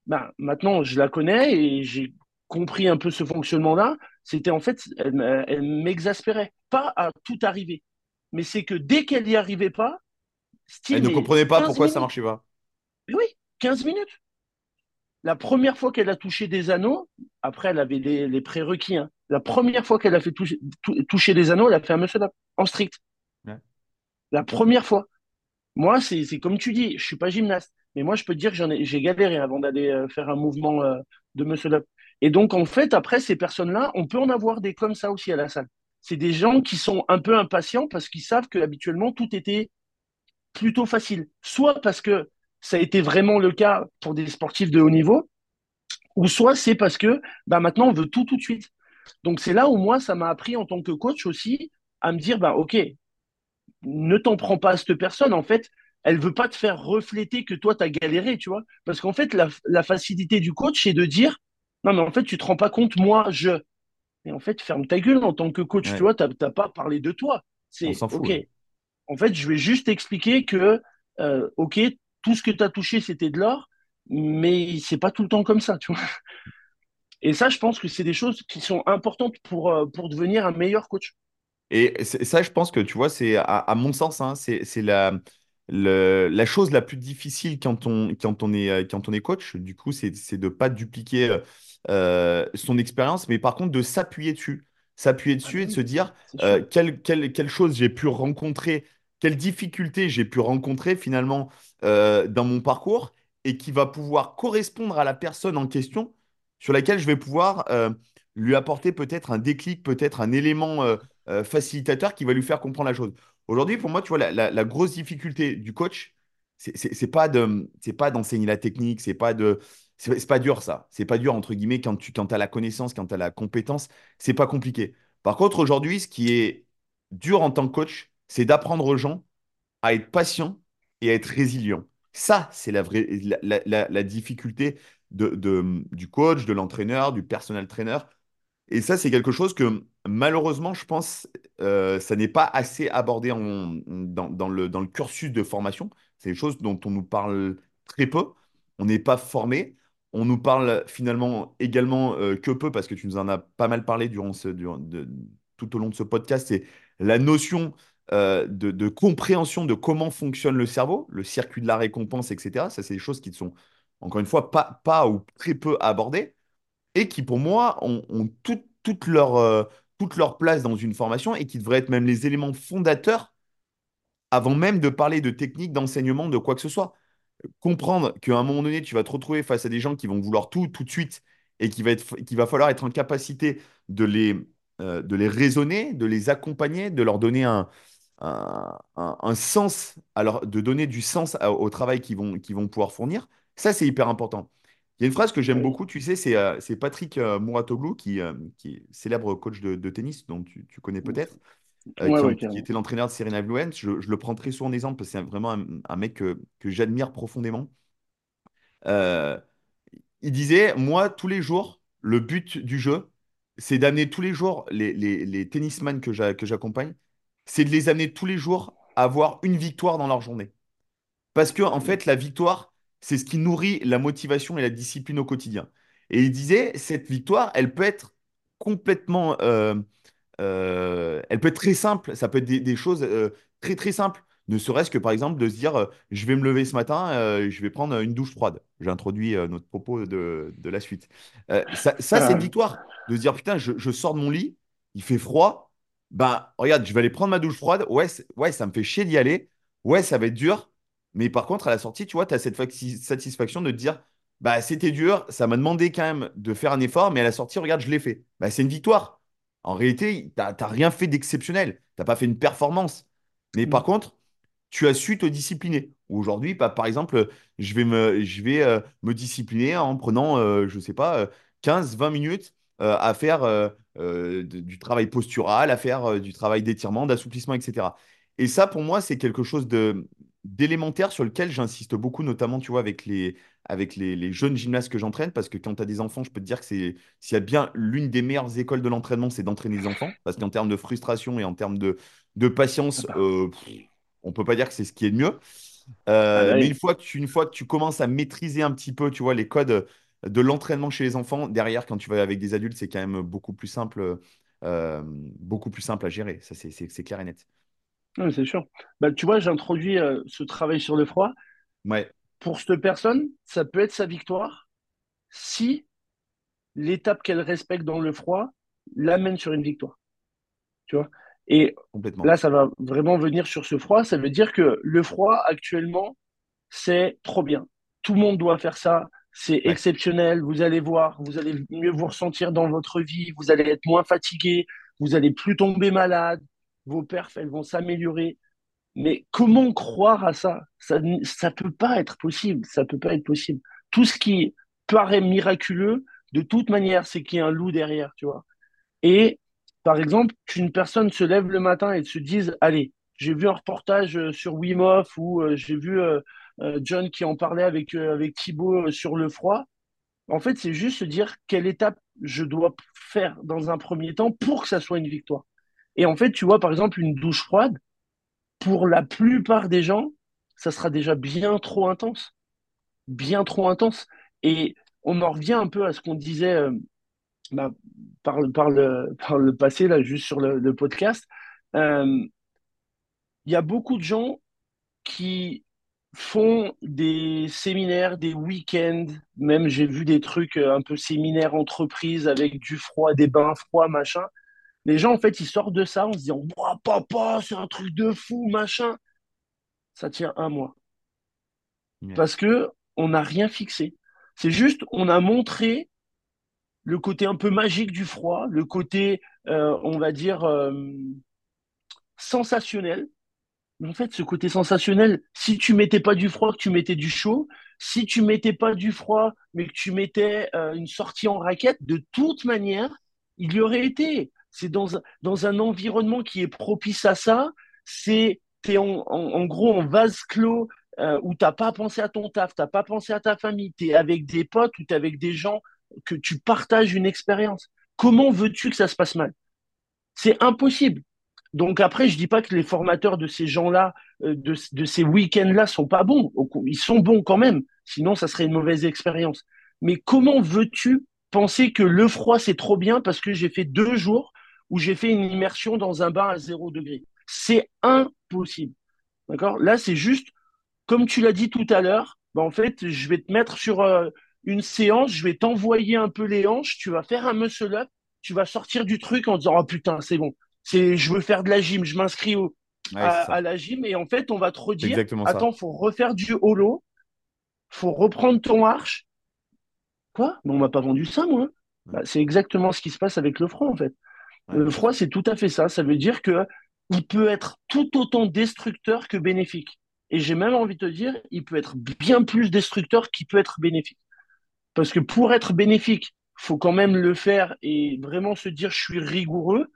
ben, maintenant, je la connais et j'ai compris un peu ce fonctionnement-là. C'était en fait, elle, elle m'exaspérait. Pas à tout arriver. mais c'est que dès qu'elle n'y arrivait pas, Elle style, ne comprenait pas 15 pourquoi ça minutes. marchait pas. Mais oui, 15 minutes. La première fois qu'elle a touché des anneaux, après, elle avait les, les prérequis. hein. La première fois qu'elle a fait toucher, tou- toucher des anneaux, elle a fait un muscle up en strict. Ouais. La première fois. Moi, c'est comme tu dis, je suis pas gymnaste, mais moi, je peux te dire que j'ai galéré avant d'aller euh, faire un mouvement euh, de muscle up. Et donc, en fait, après, ces personnes-là, on peut en avoir des comme ça aussi à la salle. C'est des gens qui sont un peu impatients parce qu'ils savent que habituellement tout était plutôt facile. Soit parce que ça a été vraiment le cas pour des sportifs de haut niveau, ou soit c'est parce que bah, maintenant on veut tout tout de suite. Donc c'est là où moi, ça m'a appris en tant que coach aussi à me dire, bah, OK, ne t'en prends pas à cette personne. En fait, elle veut pas te faire refléter que toi, tu as galéré, tu vois. Parce qu'en fait, la, la facilité du coach, c'est de dire, non, mais en fait, tu te rends pas compte, moi, je. Et en fait, ferme ta gueule en tant que coach, tu vois, tu n'as pas parlé de toi. C'est fout. OK. ouais. En fait, je vais juste expliquer que, euh, OK, tout ce que tu as touché, c'était de l'or, mais c'est pas tout le temps comme ça, tu vois. Et ça, je pense que c'est des choses qui sont importantes pour, euh, pour devenir un meilleur coach. Et ça, je pense que tu vois, c'est à, à mon sens, hein, c'est la, le- la chose la plus difficile quand on, quand on est, euh, quand on est coach. Du coup, c'est de ne pas dupliquer son expérience, mais par contre de s'appuyer dessus. S'appuyer Ah dessus ben et de se dire euh, quelle, quelle, quelle chose j'ai pu rencontrer, quelles difficultés j'ai pu rencontrer finalement euh, dans mon parcours et qui va pouvoir correspondre à la personne en question sur laquelle je vais pouvoir euh, lui apporter peut-être un déclic, peut-être un élément. euh, euh, facilitateur qui va lui faire comprendre la chose. Aujourd'hui, pour moi, tu vois, la, la- la grosse difficulté du coach, c'est pas de, c'est pas d'enseigner la technique, c'est pas de, c'est pas dur ça. C'est pas dur entre guillemets quand tu quand as la connaissance, quand tu as la compétence, c'est pas compliqué. Par contre, aujourd'hui, ce qui est dur en tant que coach, c'est d'apprendre aux gens à être patients et à être résilients. Ça, c'est la vraie, la- la difficulté de, de- du coach, de l'entraîneur, du personnel trainer. Et ça, c'est quelque chose que malheureusement, je pense, euh, ça n'est pas assez abordé en- dans, dans le, dans le cursus de formation. C'est des choses dont on nous parle très peu. On n'est pas formé. On nous parle finalement également euh, que peu, parce que tu nous en as pas mal parlé durant tout au long de ce podcast, c'est la notion euh, de, compréhension de comment fonctionne le cerveau, le circuit de la récompense, etc. Ça, c'est des choses qui ne sont, encore une fois, pas, ou très peu abordées et qui, pour moi, ont, toute, leur, euh, toute leur place dans une formation et qui devraient être même les éléments fondateurs avant même de parler de technique, d'enseignement, de quoi que ce soit. Comprendre qu'à un moment donné, tu vas te retrouver face à des gens qui vont vouloir tout, tout de suite, et qu'il va être, va falloir être en capacité de les, euh, de les raisonner, de les accompagner, de leur donner un, un, un- un sens, alors de donner du sens à- au travail qu'ils vont, vont pouvoir fournir. Ça, c'est hyper important. Il y a une phrase que j'aime beaucoup, tu sais, c'est euh, Patrick euh, Mouratoglou, qui, qui est célèbre coach de, de tennis, dont tu, tu connais peut-être, euh, Ouais, qui, ouais, était l'entraîneur de Serena Williams. Je, je le prends très souvent en exemple parce que c'est vraiment un, un mec que, que j'admire profondément. Euh, il disait, moi, tous les jours, le but du jeu, c'est d'amener tous les jours les, les, les tennisman que j'a- que j'accompagne, c'est de les amener tous les jours à avoir une victoire dans leur journée. Parce que, en fait, la victoire, c'est ce qui nourrit la motivation et la discipline au quotidien. Et il disait, cette victoire, elle peut être complètement euh, elle peut être très simple, ça peut être des, des choses euh, très très simples. Ne serait-ce que par exemple de se dire, euh, je vais me lever ce matin, euh, je vais prendre une douche froide. J'ai introduit euh, notre propos de, de la suite. Euh, ça, ça, c'est une Ah, victoire. De se dire, putain, je, je sors de mon lit, il fait froid, ben regarde, je vais aller prendre ma douche froide. Ouais, ouais, ça me fait chier d'y aller. Ouais, ça va être dur. Mais par contre, à la sortie, tu vois, tu as cette satisfaction de te dire, bah c'était dur, ça m'a demandé quand même de faire un effort, mais à la sortie, regarde, je l'ai fait. Bah, c'est une victoire. En réalité, tu n'as rien fait d'exceptionnel. Tu n'as pas fait une performance. Mais par mm, contre, tu as su te discipliner. Aujourd'hui, bah, par exemple, je vais me, je vais, euh, me discipliner en prenant, euh, je ne sais pas, euh, 15-20 minutes euh, à faire de- du travail postural, à faire du travail d'étirement, d'assouplissement, etc. Et ça, pour moi, c'est quelque chose de, d'élémentaire sur lequel j'insiste beaucoup, notamment, tu vois, avec les, avec les, les jeunes gymnastes que j'entraîne, parce que quand tu as des enfants, je peux te dire que c'est s'il y a bien l'une des meilleures écoles de l'entraînement, c'est d'entraîner des enfants. Parce qu'en termes de frustration et en termes de, de ah patience, bah, euh, on peut pas dire que c'est ce qui est de mieux. ah Euh, bah mais une fois que tu, une fois que tu commences à maîtriser un petit peu, tu vois, les codes de l'entraînement chez les enfants, derrière, quand tu vas avec des adultes, c'est quand même beaucoup plus simple, euh, beaucoup plus simple à gérer. Ça, c'est clair et net. Ouais, c'est sûr. Bah, tu vois, j'introduis euh, ce travail sur le froid. Ouais, Pour cette personne, ça peut être sa victoire si l'étape qu'elle respecte dans le froid l'amène sur une victoire. Tu vois? Et là, ça va vraiment venir sur ce froid. Ça veut dire que le froid, actuellement, c'est trop bien. Tout le monde doit faire ça. C'est Ouais, exceptionnel. Vous allez voir, vous allez mieux vous ressentir dans votre vie. Vous allez être moins fatigué. Vous allez plus tomber malade. Vos perfs, elles vont s'améliorer. Mais comment croire à ça? Ça ne peut pas être possible. Ça peut pas être possible. Tout ce qui paraît miraculeux, de toute manière, c'est qu'il y a un loup derrière, tu vois. Et par exemple, qu'une personne se lève le matin et se dise, allez, j'ai vu un reportage euh, sur Wim Hof ou euh, j'ai vu euh, John qui en parlait avec, avec Thibaut sur le froid. En fait, c'est juste se dire quelle étape je dois faire dans un premier temps pour que ça soit une victoire. Et en fait, tu vois, par exemple, une douche froide, pour la plupart des gens, ça sera déjà bien trop intense, bien trop intense. Et on en revient un peu à ce qu'on disait euh, bah, par, le- [LAUGHS] par, le, passé, là, juste sur le, le podcast. Euh, Il y a beaucoup de gens qui font des séminaires, des week-ends, même j'ai vu des trucs euh, un peu séminaires entreprises avec du froid, des bains froids, machin. Les gens, en fait, ils sortent de ça en se disant, papa, c'est un truc de fou, machin. Ça tient un mois. parce que on n'a rien fixé. C'est juste, on a montré le côté un peu magique du froid, le côté, euh, on va dire, euh, sensationnel. Mais en fait, ce côté sensationnel, si tu mettais pas du froid, que tu mettais du chaud, si tu mettais pas du froid, mais que tu mettais euh, une sortie en raquette, de toute manière, il y aurait été. C'est dans, un- dans un environnement qui est propice à ça. C'est, t'es en, gros en vase clos euh, où t'as pas pensé à ton taf, t'as pas pensé à ta famille, t'es avec des potes ou t'es avec des gens que tu partages une expérience. Comment veux-tu que ça se passe mal? C'est impossible. Donc après, je dis pas que les formateurs de ces gens-là, euh, de, de ces week-ends-là, sont pas bons. Ils sont bons quand même. Sinon, ça serait une mauvaise expérience. Mais comment veux-tu penser que le froid, c'est trop bien parce que j'ai fait deux jours où j'ai fait une immersion dans un bain à zéro degré? C'est impossible. D'accord? Là, c'est juste, comme tu l'as dit tout à l'heure, ben, en fait, je vais te mettre sur euh, une séance, je vais t'envoyer un peu les hanches, tu vas faire un muscle-up, tu vas sortir du truc en disant, oh putain, c'est bon. C'est, je veux faire de la gym, je m'inscris au, ouais, à, la gym et en fait, on va te redire, attends, faut refaire du holo, faut reprendre ton arche. Quoi? Mais on m'a pas vendu ça, moi. Ouais, Bah, c'est exactement ce qui se passe avec le froid, en fait. Le froid, c'est tout à fait ça. Ça veut dire que il peut être tout autant destructeur que bénéfique. Et j'ai même envie de te dire, il peut être bien plus destructeur qu'il peut être bénéfique. Parce que pour être bénéfique, faut quand même le faire et vraiment se dire je suis rigoureux.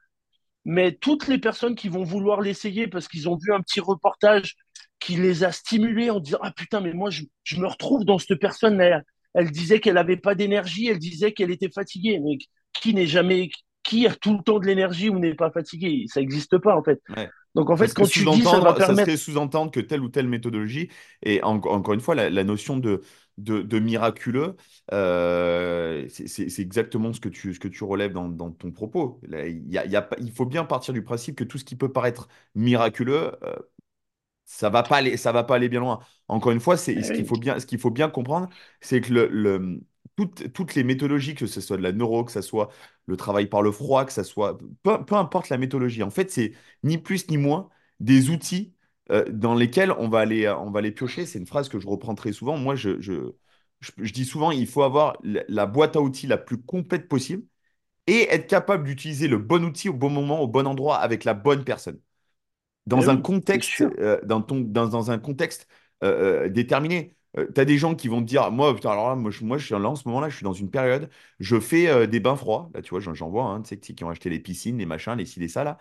Mais toutes les personnes qui vont vouloir l'essayer parce qu'ils ont vu un petit reportage qui les a stimulés en disant Ah putain, mais moi, je, me retrouve dans cette personne. Elle, elle disait qu'elle n'avait pas d'énergie, elle disait qu'elle était fatiguée. Mais qui n'est jamais, qui a tout le temps de l'énergie ou n'est pas fatigué Ça n'existe pas, en fait. ouais. Donc, en fait, serait quand tu dis ça va sous-entendre, ça permettre. serait sous-entendre que telle ou telle méthodologie, et en- encore une fois, la, la notion de, de, de miraculeux, euh, c'est exactement ce que tu, ce que tu relèves dans, dans ton propos. Là, il y a, il y a pas- il faut bien partir du principe que tout ce qui peut paraître miraculeux, euh, ça va pas aller, ça va pas aller bien loin. Encore une fois, c'est ce qu'il faut bien, ce qu'il faut bien comprendre, c'est que le, le- toutes, toutes les méthodologies, que ce soit de la neuro, que ce soit le travail par le froid, que ce soit peu, peu importe la méthodologie, en fait, c'est ni plus ni moins des outils euh, dans lesquels on va aller, on va aller piocher. C'est une phrase que je reprends très souvent. Moi, je, je, je, je dis souvent, il faut avoir la, boîte à outils la plus complète possible et être capable d'utiliser le bon outil au bon moment, au bon endroit, avec la bonne personne dans un oui, contexte, euh, dans ton, dans, dans un contexte euh, euh, tu as des gens qui vont te dire, moi, putain, moi, je, là, en ce moment-là, je suis dans une période, je fais euh, des bains froids. Là, tu vois, j'en vois, hein, tu sais, qui ont acheté les piscines, les machins, les ci, les ça, là,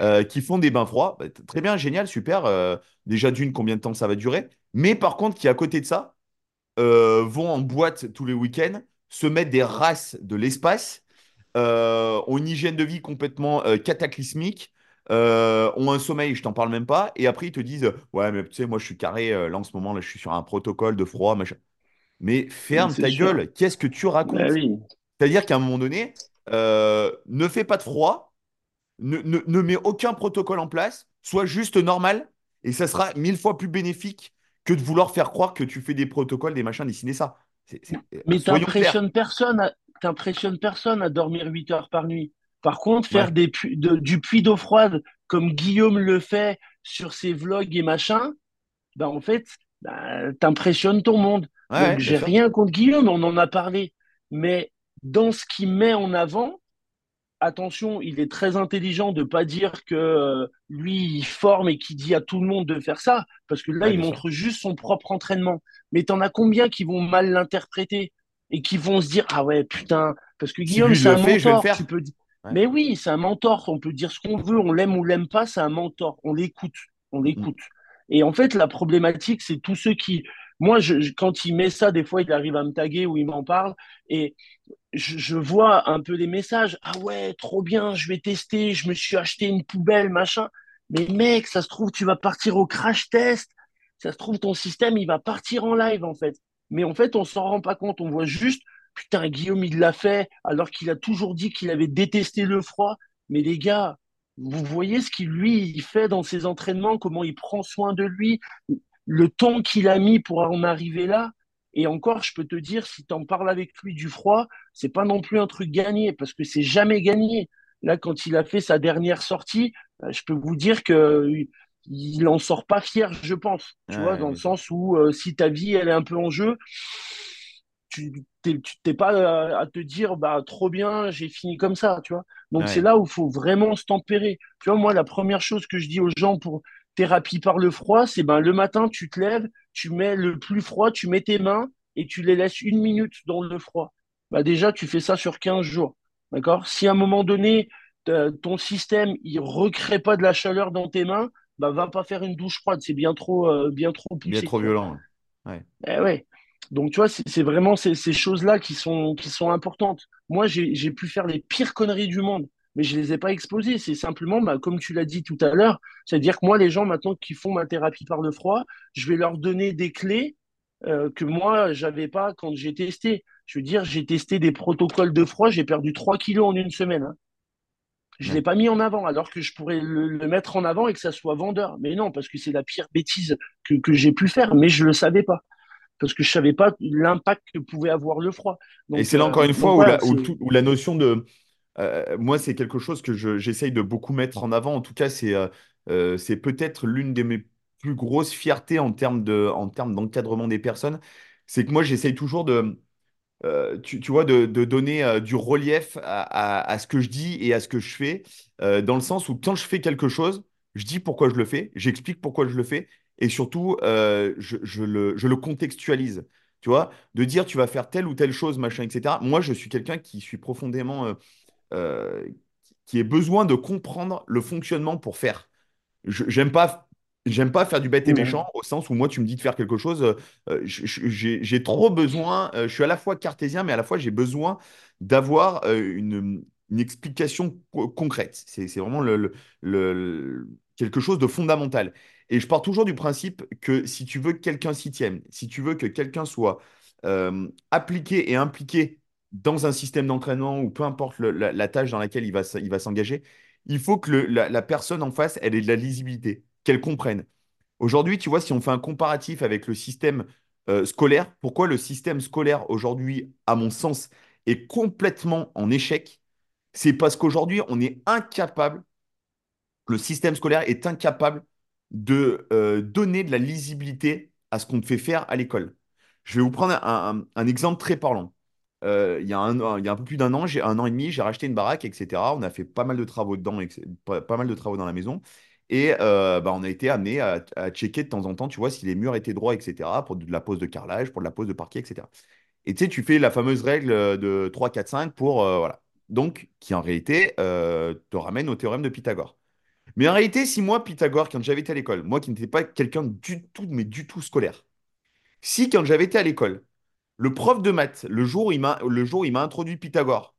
euh, qui font des bains froids. Bah, très bien, génial, super. euh, déjà, d'une, combien de temps ça va durer. Mais par contre, qui à côté de ça, vont en boîte tous les week-ends, se mettent des races de l'espace ont une hygiène de vie complètement cataclysmique, euh, ont un sommeil, je t'en parle même pas, et après ils te disent, ouais, mais tu sais, moi je suis carré, euh, là en ce moment, là je suis sur un protocole de froid, machin. Mais ferme ta sûr. gueule, qu'est-ce que tu Eh racontes? oui, C'est-à-dire qu'à un moment donné, euh, ne fais pas de froid, ne, ne, ne mets aucun protocole en place, sois juste normal et ça sera mille fois plus bénéfique que de vouloir faire croire que tu fais des protocoles, des machins, dessiner ça. Mais tu n'impressionnes personne, à, personne à dormir 8 heures par nuit. Par contre, faire des du puits d'eau froide comme Guillaume le fait sur ses vlogs et machin, ben en fait, ben, t'impressionnes ton monde. Donc, j'ai rien contre Guillaume, on en a parlé. Mais dans ce qu'il met en avant, attention, il est très intelligent de pas dire que euh, lui, il forme et qu'il dit à tout le monde de faire ça, parce que là, il montre juste son propre entraînement. Mais t'en as combien qui vont mal l'interpréter et qui vont se dire ah ouais putain, parce que Guillaume, c'est un mentor. Tu peux... Mais oui, c'est un mentor. On peut dire ce qu'on veut, on l'aime ou l'aime pas, c'est un mentor. On l'écoute, on mm. l'écoute. Et en fait, la problématique, c'est tous ceux qui moi, quand il met ça, des fois, il arrive à me taguer ou il m'en parle et je, vois un peu les messages. Ah ouais, trop bien, je vais tester, je me suis acheté une poubelle, machin. Mais mec, ça se trouve, tu vas partir au crash test. Ça se trouve, ton système, il va partir en live, en fait. Mais en fait, on s'en rend pas compte. On voit juste, putain, Guillaume, il l'a fait, alors qu'il a toujours dit qu'il avait détesté le froid. Mais les gars, vous voyez ce qu'il lui il fait dans ses entraînements, comment il prend soin de lui le temps qu'il a mis pour en arriver là. Et encore, je peux te dire, si tu en parles avec lui du froid, c'est pas non plus un truc gagné parce que c'est jamais gagné. Là, quand il a fait sa dernière sortie, euh, je peux vous dire que il en sort pas fier, je pense. Tu vois, dans le sens où euh, si ta vie elle est un peu en jeu, tu t'es pas euh, à te dire bah trop bien, j'ai fini comme ça, tu vois. Donc c'est là où il faut vraiment se tempérer. Tu vois, moi la première chose que je dis aux gens pour thérapie par le froid, c'est ben le matin, tu te lèves, tu mets le plus froid, tu mets tes mains et tu les laisses une minute dans le froid. Bah déjà, tu fais ça sur 15 jours. D'accord? Si à un moment donné, ton système il recrée pas de la chaleur dans tes mains, bah va pas faire une douche froide, c'est bien trop euh, bien trop poussé. Bien trop violent. Ouais. Eh ouais. Donc tu vois, c'est vraiment ces, ces choses-là qui sont qui sont importantes. Moi, j'ai pu faire les pires conneries du monde mais je les ai pas exposés. C'est simplement, bah, comme tu l'as dit tout à l'heure, c'est-à-dire que moi, les gens maintenant qui font ma thérapie par le froid, je vais leur donner des clés euh, que moi, j'avais pas quand j'ai testé. Je veux dire, j'ai testé des protocoles de froid, j'ai perdu 3 kilos en une semaine. Hein. Je ne l'ai pas mis en avant, alors que je pourrais le, mettre en avant et que ça soit vendeur. Mais non, parce que c'est la pire bêtise que, que j'ai pu faire, mais je ne le savais pas. Parce que je ne savais pas l'impact que pouvait avoir le froid. et c'est là encore une euh, fois où, où, la, notion de, euh, moi, c'est quelque chose que j'essaye de beaucoup mettre en avant. En tout cas, c'est euh, euh, c'est peut-être l'une de mes plus grosses fiertés en termes de, en termes d'encadrement des personnes. C'est que moi, j'essaye toujours de, tu, tu, vois, de, de donner du relief à, à, ce que je dis et à ce que je fais, dans le sens où quand je fais quelque chose, je dis pourquoi je le fais, j'explique pourquoi je le fais, et surtout, je, je, le, je le contextualise. Tu vois, de dire tu vas faire telle ou telle chose, machin, etc. Moi, je suis quelqu'un qui suis profondément euh, qui ait besoin de comprendre le fonctionnement pour faire. J'aime pas J'aime pas faire du bête et méchant au sens où moi tu me dis de faire quelque chose, euh, j'ai trop besoin, euh, je suis à la fois cartésien mais à la fois j'ai besoin d'avoir une, explication concrète. C'est vraiment le, le, quelque chose de fondamental. Et je pars toujours du principe que si tu veux que quelqu'un s'y tienne, si tu veux que quelqu'un soit appliqué et impliqué dans un système d'entraînement ou peu importe la, tâche dans laquelle il va, il va s'engager, il faut que la, personne en face, elle ait de la lisibilité, qu'elle comprenne. Aujourd'hui, tu vois, si on fait un comparatif avec le système euh, scolaire, pourquoi le système scolaire aujourd'hui, à mon sens, est complètement en échec? C'est parce qu'aujourd'hui, on est incapable, le système scolaire est incapable de euh, donner de la lisibilité à ce qu'on te fait faire à l'école. Je vais vous prendre un exemple très parlant. Euh, il, y a un, il y a un peu plus d'un an, un an et demi, j'ai racheté une baraque, etc. On a fait pas mal de travaux dedans, pas, mal de travaux dans la maison. Et euh, bah, on a été amené à, checker de temps en temps, tu vois, si les murs étaient droits, etc. Pour de la pose de carrelage, pour de la pose de parquet, etc. Et tu sais, tu fais la fameuse règle de 3, 4, 5 pour. Voilà. Donc, qui en réalité te ramène au théorème de Pythagore. Mais en réalité, si moi, Pythagore, quand j'avais été à l'école, moi qui n'étais pas quelqu'un du tout, mais du tout scolaire, si quand j'avais été à l'école, le prof de maths, le jour où il m'a, le jour il m'a introduit Pythagore,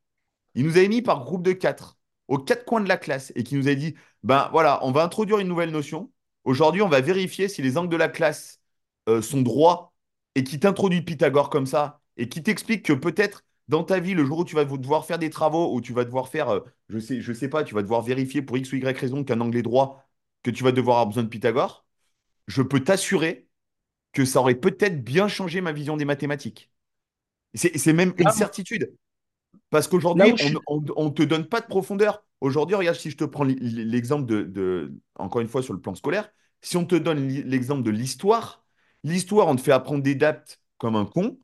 il nous avait mis par groupe de quatre, aux quatre coins de la classe, et qui nous a dit, ben voilà, on va introduire une nouvelle notion. Aujourd'hui, on va vérifier si les angles de la classe euh, sont droits, et qui t'introduit Pythagore comme ça, et qui t'explique que peut-être dans ta vie, le jour où tu vas devoir faire des travaux, où tu vas devoir faire, euh, je sais, je sais pas, tu vas devoir vérifier pour X ou Y raison qu'un angle est droit, que tu vas devoir avoir besoin de Pythagore, je peux t'assurer que ça aurait peut-être bien changé ma vision des mathématiques. C'est même une certitude. Parce qu'aujourd'hui, on ne te donne pas de profondeur. Aujourd'hui, regarde, si je te prends l'exemple de, encore une fois, sur le plan scolaire, si on te donne l'exemple de l'histoire, l'histoire, on te fait apprendre des dates comme un con.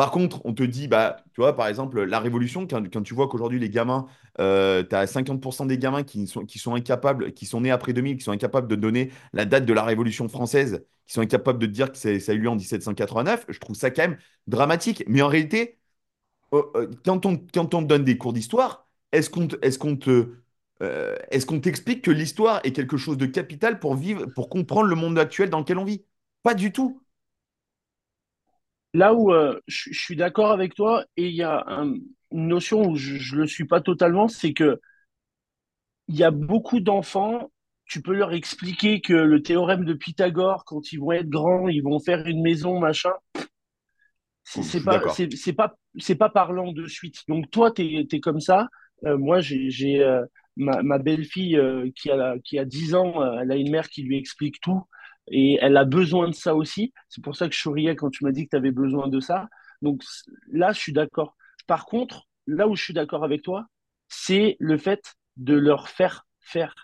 Par contre, on te dit, bah, tu vois, par exemple, la Révolution, quand, tu vois qu'aujourd'hui, les gamins, euh, tu as 50% des gamins qui sont, incapables, qui sont nés après 2000, qui sont incapables de donner la date de la Révolution française, qui sont incapables de dire que ça a eu lieu en 1789, je trouve ça quand même dramatique. Mais en réalité, oh, euh, quand, on, quand on donne des cours d'histoire, est-ce qu'on est te, euh, est-ce qu'on t'explique que l'histoire est quelque chose de capital pour vivre, pour comprendre le monde actuel dans lequel on vit? Pas du tout. Là où euh, je, suis d'accord avec toi, et il y a une notion où je ne le suis pas totalement, c'est que il y a beaucoup d'enfants, tu peux leur expliquer que le théorème de Pythagore, quand ils vont être grands, ils vont faire une maison, machin. C'est pas, c'est pas, c'est pas parlant de suite. Donc toi, tu es, es, comme ça. Euh, moi, j'ai euh, ma, ma belle-fille qui, a, qui a 10 ans, elle a une mère qui lui explique tout. Et elle a besoin de ça aussi. C'est pour ça que je souriais quand tu m'as dit que tu avais besoin de ça. Donc là, je suis d'accord. Par contre, là où je suis d'accord avec toi, c'est le fait de leur faire faire.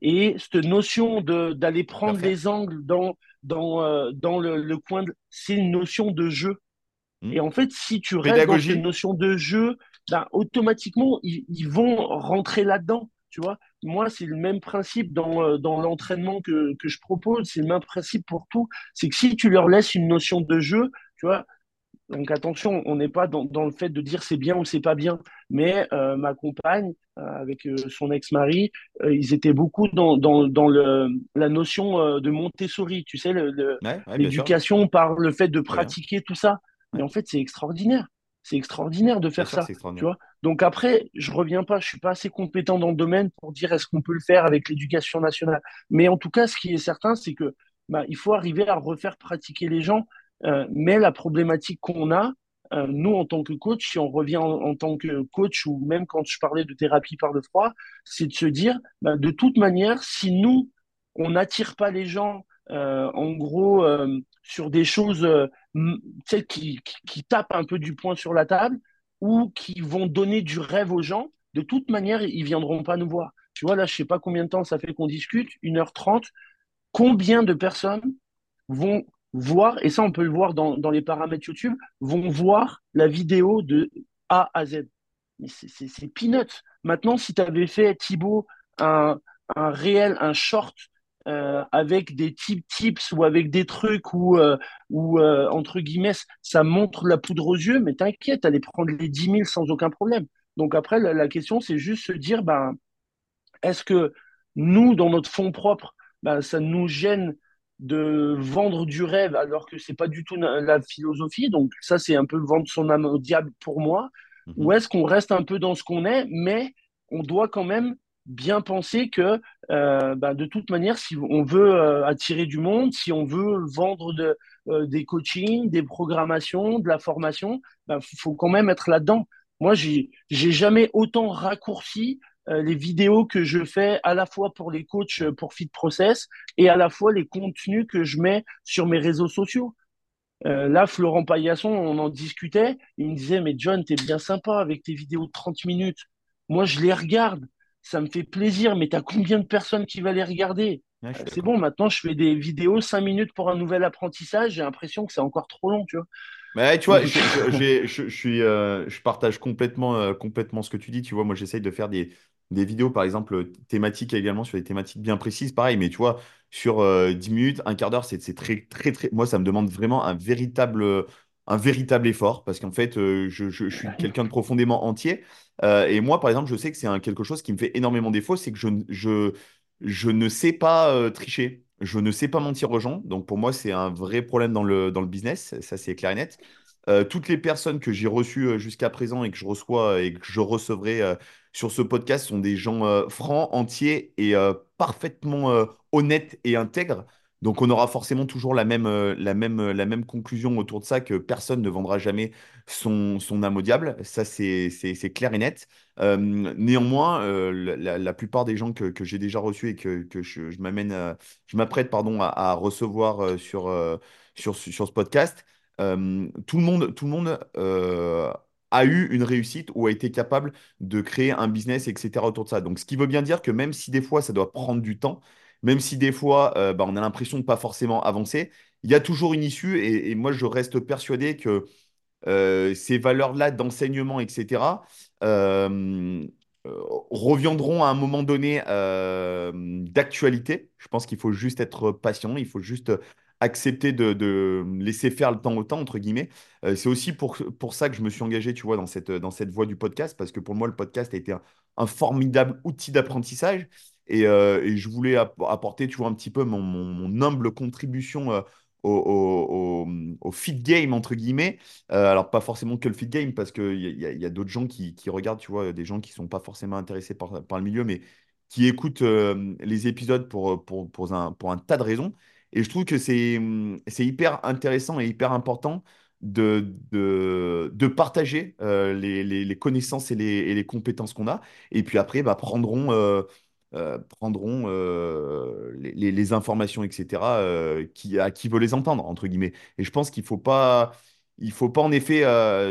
Et cette notion d'aller prendre les angles dans, dans, euh, dans le, coin, c'est une notion de jeu. Hmm. Et en fait, si tu restes dans cette notion de jeu, ben, automatiquement, ils, ils vont rentrer là-dedans. Tu vois, moi, c'est le même principe dans, euh, dans l'entraînement que, que je propose. C'est le même principe pour tout. C'est que si tu leur laisses une notion de jeu, tu vois, donc attention, on n'est pas dans, dans, le fait de dire c'est bien ou c'est pas bien. Mais euh, ma compagne, euh, avec son ex-mari, ils étaient beaucoup dans, dans, dans le, la notion de Montessori, tu sais, l'éducation par le fait de pratiquer tout ça. Et en fait, c'est extraordinaire. C'est extraordinaire de faire ça. Tu vois Donc après, je reviens pas, je suis pas assez compétent dans le domaine pour dire est-ce qu'on peut le faire avec l'éducation nationale. Mais en tout cas, ce qui est certain, c'est que bah, il faut arriver à refaire pratiquer les gens. Euh, mais la problématique qu'on a, euh, nous en tant que coach, si on revient en, tant que coach ou même quand je parlais de thérapie par le froid, c'est de se dire, bah, de toute manière, si nous on n'attire pas les gens euh, en gros, sur des choses euh, qui, tapent un peu du poing sur la table ou qui vont donner du rêve aux gens, de toute manière, ils viendront pas nous voir. Tu vois, là, je sais pas combien de temps ça fait qu'on discute, 1h30. Combien de personnes vont voir, et ça, on peut le voir dans, les paramètres YouTube, vont voir la vidéo de A à Z. C'est peanuts. Maintenant, si tu avais fait, Thibaut, un, un réel, un short euh, avec des tips ou avec des trucs où, euh, euh, entre guillemets, ça montre la poudre aux yeux, mais t'inquiète, allez prendre les 10 000 sans aucun problème. Donc après, la, question, c'est juste se dire, ben, est-ce que nous, dans notre fonds propre, ben, ça nous gêne de vendre du rêve alors que c'est pas du tout la philosophie? Donc ça, c'est un peu vendre son âme au diable pour moi. Mhm. Ou est-ce qu'on reste un peu dans ce qu'on est, mais on doit quand même bien penser que euh, bah, de toute manière, si on veut euh, attirer du monde, si on veut vendre euh, des coachings, des programmations, de la formation, il bah, faut quand même être là-dedans. Moi, j'ai jamais autant raccourci les vidéos que je fais à la fois pour les coachs pour Fit Process et à la fois les contenus que je mets sur mes réseaux sociaux. là, Florent Paillasson, on en discutait. Il me disait, mais John, t'es bien sympa avec tes vidéos de 30 minutes. Moi, je les regarde ça me fait plaisir, mais tu as combien de personnes qui va les regarder? C'est bon, maintenant je fais des vidéos 5 minutes pour un nouvel apprentissage, j'ai l'impression que c'est encore trop long, tu vois. Mais tu vois, [LAUGHS] je, je, suis, euh, je partage complètement, euh, complètement ce que tu dis. Tu vois, moi, j'essaye de faire des, des vidéos, par exemple, thématiques également, sur des thématiques bien précises, pareil. Mais tu vois, sur 10 euh, minutes, un quart d'heure, c'est très, très, très. Moi, ça me demande vraiment un véritable, un véritable effort parce qu'en fait, je, je, suis quelqu'un de profondément entier. Euh, et moi, par exemple, je sais que c'est quelque chose qui me fait énormément défaut, c'est que je, ne sais pas euh, tricher. Je ne sais pas mentir aux gens. Donc, pour moi, c'est un vrai problème dans le, dans le business. Ça, c'est clair et net. Euh, toutes les personnes que j'ai reçues jusqu'à présent et que je reçois et que je recevrai sur ce podcast sont des gens francs, entiers et parfaitement honnêtes et intègres. Donc, on aura forcément toujours la même, euh, la même, euh, la même conclusion autour de ça, que personne ne vendra jamais son, son âme au diable. Ça, c'est clair et net. Euh, néanmoins, la, la plupart des gens que, que j'ai déjà reçus et que, que je, m'apprête, pardon, à, recevoir sur, sur, sur ce podcast, tout le monde, tout le monde a eu une réussite ou a été capable de créer un business, etc. autour de ça. Donc, ce qui veut bien dire que même si des fois, ça doit prendre du temps, même si des fois, euh, bah, on a l'impression de pas forcément avancer, il y a toujours une issue et, moi, je reste persuadé que euh, ces valeurs-là d'enseignement, etc., euh, reviendront à un moment donné d'actualité. Je pense qu'il faut juste être patient, il faut juste accepter de, laisser faire le temps au temps, entre guillemets. C'est aussi pour, pour ça que je me suis engagé, tu vois, dans cette, dans cette voie du podcast, parce que pour moi, le podcast a été un formidable outil d'apprentissage. Et, euh, et je voulais app- apporter, tu un petit peu mon, humble contribution euh, au, au, fit game, entre guillemets. Euh, alors, pas forcément que le fit game, parce qu'il y a, y a, d'autres gens qui, regardent, tu vois, des gens qui sont pas forcément intéressés par, par le milieu, mais qui écoutent les épisodes pour, pour, pour un, pour un tas de raisons. Et je trouve que c'est hyper intéressant et hyper important de, de, de partager les, les, connaissances et les, les compétences qu'on a. Et puis après, bah, prendront, euh, prendront euh, les, informations, etc., euh, qui, à qui veut les entendre, entre guillemets. Et je pense qu'il faut pas, il faut pas en effet,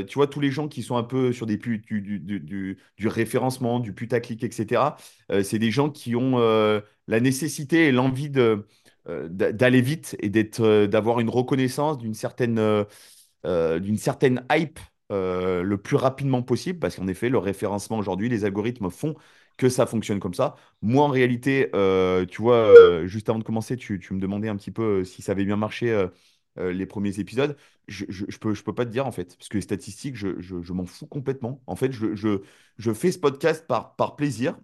tu vois, tous les gens qui sont un peu sur des du, du, du, du- référencement, du putaclic, etc., c'est des gens qui ont la nécessité et l'envie de, d'a- d'aller vite et d'être, d'avoir une reconnaissance d'une certaine, d'une certaine hype le plus rapidement possible, parce qu'en effet, le référencement aujourd'hui, les algorithmes font que ça fonctionne comme ça. Moi, en réalité, euh, tu vois, euh, juste avant de commencer, tu, me demandais un petit peu euh, si ça avait bien marché les premiers épisodes. Je, je, je peux, je peux pas te dire, en fait, parce que les statistiques, je, m'en fous complètement. En fait, je, fais ce podcast par, plaisir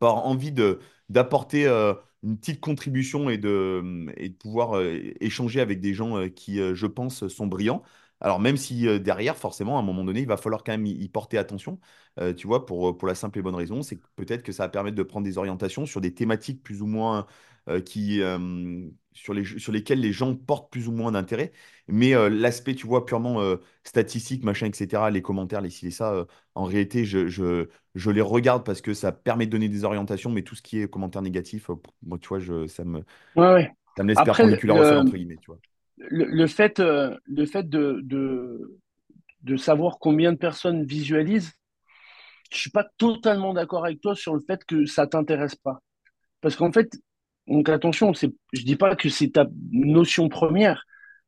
par envie d'apporter une petite contribution et de, et de pouvoir échanger avec des gens qui, je pense, sont brillants. Alors même si euh, derrière, forcément, à un moment donné, il va falloir quand même y, y porter attention, euh, tu vois, pour, pour la simple et bonne raison, c'est que peut-être que ça va permettre de prendre des orientations sur des thématiques plus ou moins euh, qui, euh, sur les, sur lesquelles les gens portent plus ou moins d'intérêt. Mais euh, l'aspect, tu vois, purement euh, statistique, machin, etc., les commentaires, les ci, les ça, euh, en réalité, je, je, je les regarde parce que ça permet de donner des orientations, mais tout ce qui est commentaires négatifs, euh, moi, tu vois, je, ça me, Ouais, ouais. ça me laisse perpendiculaire au sol, entre guillemets, tu vois. Le, le fait, euh, le fait de, de, de savoir combien de personnes visualisent, je suis pas totalement d'accord avec toi sur le fait que ça t'intéresse pas. Parce qu'en fait, donc attention, je dis pas que c'est ta notion première,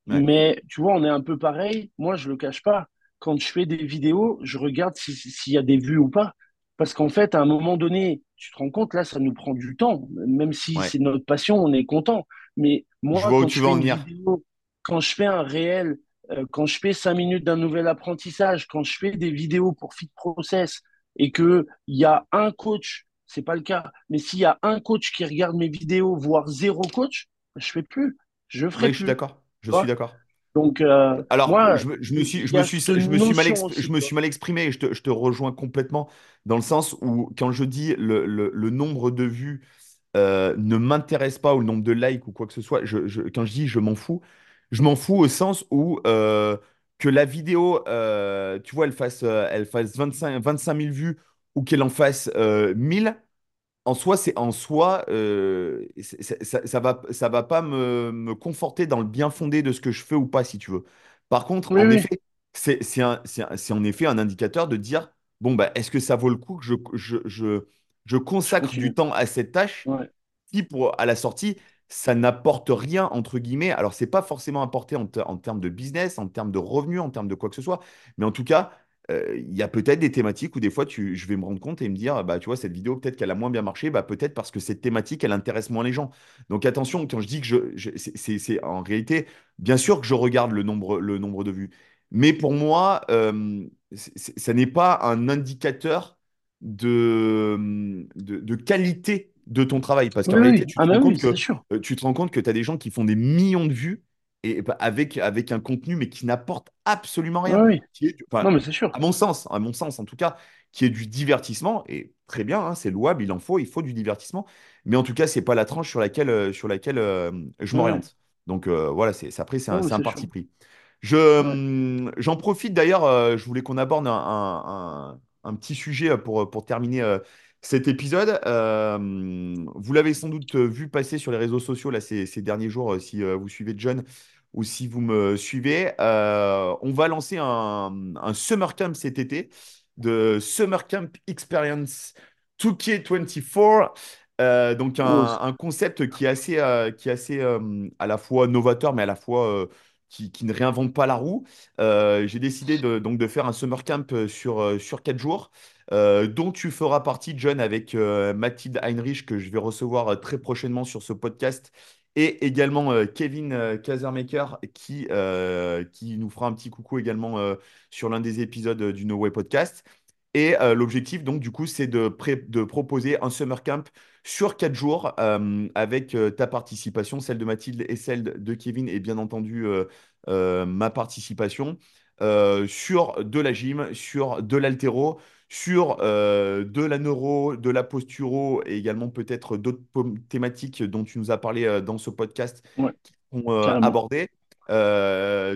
Ouais, mais tu vois, on est un peu pareil. Moi, je le cache pas. Quand je fais des vidéos, je regarde si- s'il y a des vues ou pas. Parce qu'en fait, à un moment donné, tu te rends compte, là, ça nous prend du temps. Même si ouais. c'est notre passion, on est content. Mais Je moi, vois où tu je fais en venir. vidéo, quand je fais un réel, euh, quand je fais cinq minutes d'un nouvel apprentissage, quand je fais des vidéos pour Fit Process et que il y a un coach, c'est pas le cas, mais s'il y a un coach qui regarde mes vidéos, voire zéro coach, je fais plus, je ferai Oui, je suis plus. d'accord. Je suis d'accord. Donc, euh, Alors, moi, je, me je me il suis, je me suis, cette je me suis mal, je me suis mal exprimé et je te, je te rejoins complètement dans le sens où, quand je dis le, le- le nombre de vues euh, ne m'intéresse pas ou le nombre de likes ou quoi que ce soit, je- quand je dis je m'en fous, je m'en fous au sens où euh, que la vidéo, euh, tu vois, elle fasse, euh, elle fasse 25, 25 000 vues ou qu'elle en fasse euh, 1000, en soi, c'est en soi, ça, ça va, ça va pas me, me conforter dans le bien fondé de ce que je fais ou pas, si tu veux. Par contre, Oui, en oui, effet, c'est en effet un indicateur de dire, bon, bah, est-ce que ça vaut le coup que je, je, je, je consacre du temps à cette tâche Ouais. si pour, à la sortie, ça n'apporte rien, entre guillemets. Alors, c'est pas forcément apporté en, en termes de business, en termes de revenus, en termes de quoi que ce soit, mais en tout cas, euh, il y a peut-être des thématiques où des fois, tu, je vais me rendre compte et me dire, bah, tu vois, cette vidéo, peut-être qu'elle a moins bien marché, bah, peut-être parce que cette thématique, elle intéresse moins les gens. Donc, attention, quand je dis que je, je- c'est en réalité, bien sûr que je regarde le nombre, le nombre de vues, mais pour moi, euh, ça n'est pas un indicateur de, de qualité de ton travail. Parce qu'en Oui, réalité, oui. tu Ah, te oui, c'est que, euh, tu te rends compte que tu as des gens qui font des millions de vues et, bah, avec, avec un contenu, mais qui n'apporte absolument rien. oui. Qui est, Non, mais c'est sûr. à mon sens, à mon sens en tout cas, qui est du divertissement. Et très bien, hein, c'est louable, il en faut, il faut du divertissement. Mais en tout cas, c'est pas la tranche sur laquelle, euh, sur laquelle euh, je m'oriente. Donc euh, voilà, c'est, après, c'est un, parti pris. Je, hum, j'en profite d'ailleurs, je voulais qu'on aborde un, un- un- petit sujet pour, pour terminer cet épisode. Euh, vous l'avez sans doute vu passer sur les réseaux sociaux là, ces, ces derniers jours, euh, si euh, vous suivez John ou si vous me suivez. Euh, on va lancer un, un Summer Camp cet été de Summer Camp Experience 2K24. Euh, donc un, un concept qui est assez, euh, qui est assez euh, à la fois novateur, mais à la fois euh, qui, qui ne réinvente pas la roue. Euh, j'ai décidé de, donc de faire un summer camp euh, sur, euh, sur 4 jours, euh, dont tu feras partie, John, avec euh, Mathilde Heinrich, que je vais recevoir euh, très prochainement sur ce podcast, et également Kevin Kazermaker, qui, qui nous fera un petit coucou également sur l'un des épisodes du No Way Podcast. Et l'objectif, donc, du coup, c'est de, proposer un summer camp sur quatre jours avec ta participation, celle de Mathilde et celle de Kevin, et bien entendu ma participation sur de la gym, sur de l'haltéro, sur euh, de la neuro, de la posturo et également peut-être d'autres thématiques dont tu nous as parlé euh, dans ce podcast ouais, qui sont euh, abordées.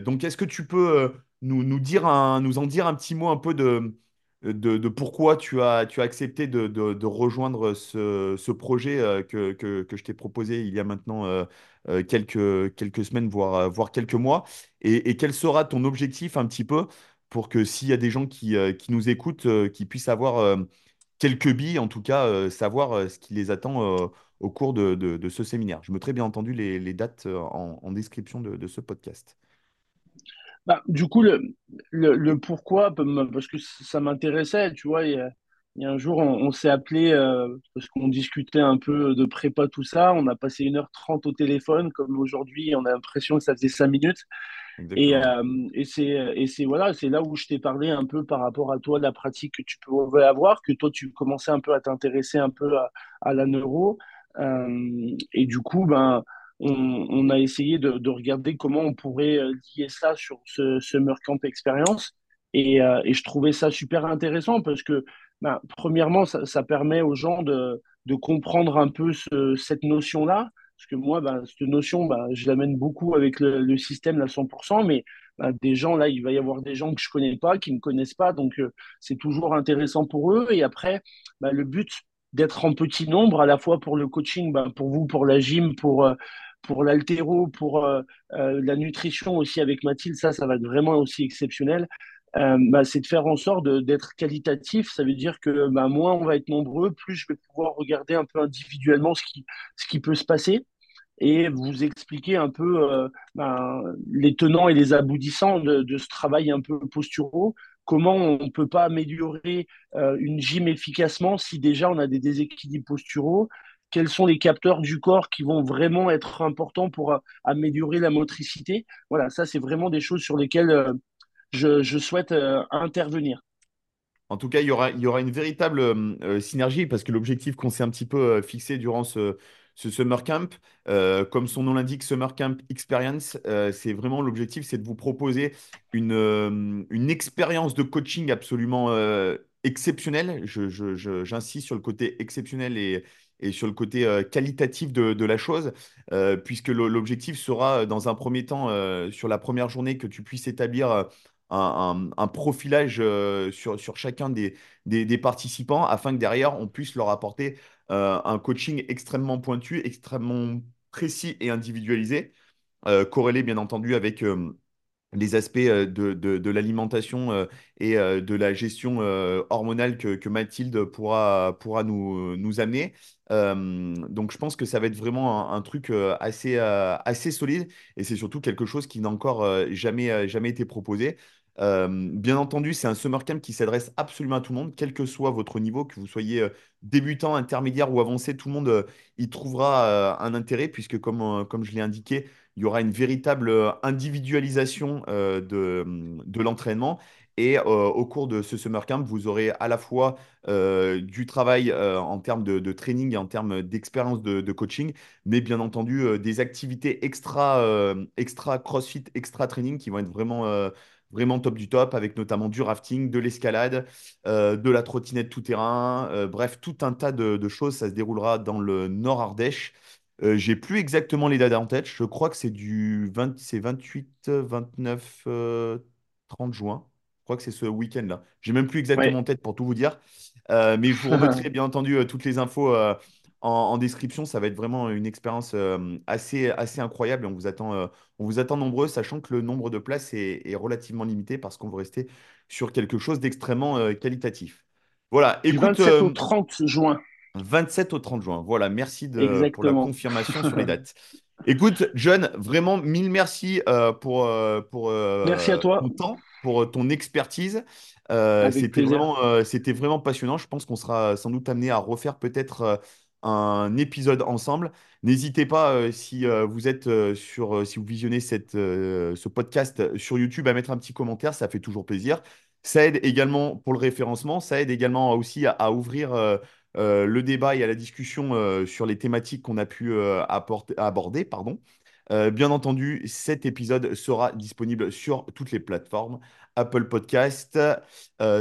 Donc, est-ce que tu peux nous, nous dire un- nous en dire un petit mot un peu de de, de pourquoi tu as, tu as accepté de, de- de rejoindre ce, ce projet que, que- que je t'ai proposé il y a maintenant quelques, quelques semaines, voire, voire quelques mois? Et, et quel sera ton objectif un petit peu pour que s'il y a des gens qui, euh, qui nous écoutent, euh, qui puissent avoir euh, quelques billes, en tout cas, savoir ce qui les attend au cours de, ce séminaire. Je mettrai bien entendu les, dates en, description de, ce podcast. Bah, du coup, le, le, pourquoi, parce que ça m'intéressait, tu vois, il y a, un jour, on, s'est appelé parce qu'on discutait un peu de prépa, tout ça. On a passé une heure trente au téléphone, comme aujourd'hui, on a l'impression que ça faisait 5 minutes. Et, euh, et c'est, voilà, c'est là où je t'ai parlé un peu par rapport à toi, la pratique que tu pouvais avoir, que toi, tu commençais un peu à t'intéresser un peu à, à la neuro. Euh, et du coup, ben, on, on a essayé de, de regarder comment on pourrait euh, lier ça sur ce Summer Camp Experience. Et, euh, et je trouvais ça super intéressant parce que, ben, premièrement, ça, ça permet aux gens de, de comprendre un peu ce, cette notion-là parce que moi, ben, cette notion, ben, je l'amène beaucoup avec le, système, là, 100%, mais ben, des gens, là, il va y avoir des gens que je connais pas, qui ne me connaissent pas, donc euh, c'est toujours intéressant pour eux. Et après, le but d'être en petit nombre, à la fois pour le coaching, pour vous, pour la gym, pour, euh, pour l'haltéro, pour euh, la nutrition aussi avec Mathilde, ça, ça va être vraiment aussi exceptionnel. Euh, bah, c'est de faire en sorte d'être qualitatif. Ça veut dire que bah, moins on va être nombreux, plus je vais pouvoir regarder un peu individuellement ce qui, peut se passer et vous expliquer un peu euh, ben, les tenants et les aboutissants de, ce travail un peu posturaux. Comment on ne peut pas améliorer euh, une gym efficacement si déjà on a des déséquilibres posturaux? Quels sont les capteurs du corps qui vont vraiment être importants pour améliorer la motricité? Voilà, ça c'est vraiment des choses sur lesquelles je, souhaite euh, intervenir. En tout cas, il y aura, une véritable euh, euh, synergie parce que l'objectif qu'on s'est un petit peu fixé durant ce, Summer Camp, comme son nom l'indique, Summer Camp Experience, c'est vraiment l'objectif, c'est de vous proposer une, expérience de coaching absolument exceptionnelle. J'insiste sur le côté exceptionnel et, sur le côté qualitatif de, la chose, puisque l'objectif sera, dans un premier temps, sur la première journée, que tu puisses établir un, profilage euh, sur, sur chacun des, des- participants afin que derrière, on puisse leur apporter euh, un coaching extrêmement pointu, extrêmement précis et individualisé, euh, corrélé bien entendu avec les aspects de, de- l'alimentation et de la gestion hormonale que, que Mathilde pourra, pourra nous, nous amener. Donc je pense que ça va être vraiment un, un truc assez, assez solide et c'est surtout quelque chose qui n'a encore jamais, jamais été proposé. Bien entendu, c'est un summer camp qui s'adresse absolument à tout le monde, quel que soit votre niveau, que vous soyez débutant, intermédiaire ou avancé, tout le monde y trouvera un intérêt puisque comme, je l'ai indiqué, il y aura une véritable individualisation de, l'entraînement. Et au cours de ce summer camp, vous aurez à la fois du travail en termes de, training et en termes d'expérience de, de coaching, mais bien entendu des activités extra, extra CrossFit, extra training qui vont être vraiment, vraiment top du top, avec notamment du rafting, de l'escalade, de la trottinette tout-terrain, bref, tout un tas de, de, choses. Ça se déroulera dans le Nord Ardèche. Euh, j'ai plus exactement les dates en tête. Je crois que c'est du 20, c'est 28, 29, 30 juin. Je crois que c'est ce week-end-là. J'ai même plus exactement en tête pour tout vous dire. Euh, mais je vous remettrai [LAUGHS] bien entendu euh, toutes les infos en, description. Ça va être vraiment une expérience assez, assez incroyable et on vous attend, on vous attend nombreux, sachant que le nombre de places est, est relativement limité parce qu'on veut rester sur quelque chose d'extrêmement qualitatif. Voilà, du 27 au 30 juin. 27 au 30 juin. Voilà, merci de, pour la confirmation sur les [LAUGHS] dates. Écoute, John, vraiment mille merci euh, pour, euh, pour euh, merci à toi. ton temps, pour ton expertise. c'était vraiment, c'était vraiment passionnant. Je pense qu'on sera sans doute amené à refaire peut-être un épisode ensemble. N'hésitez pas, si vous êtes sur, si vous visionnez cette, ce podcast sur YouTube, à mettre un petit commentaire. Ça fait toujours plaisir. Ça aide également pour le référencement. Ça aide également aussi à ouvrir euh, le débat et à la discussion euh, sur les thématiques qu'on a pu euh, aborder. Pardon. bien entendu, cet épisode sera disponible sur toutes les plateformes Apple Podcast,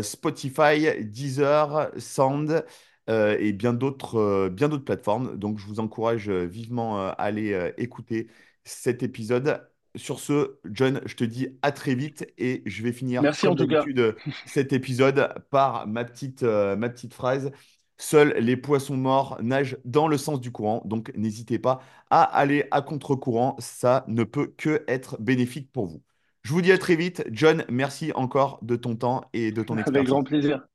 Spotify, Deezer, Sound et bien d'autres bien d'autres plateformes. Donc, je vous encourage vivement à aller écouter cet épisode. Sur ce, John, je te dis à très vite et je vais finir Merci comme d'habitude cet épisode par ma petite, ma petite phrase. Seuls les poissons morts nagent dans le sens du courant, donc n'hésitez pas à aller à contre-courant, ça ne peut que être bénéfique pour vous. Je vous dis à très vite. John, merci encore de ton temps et de ton expertise. Avec grand plaisir.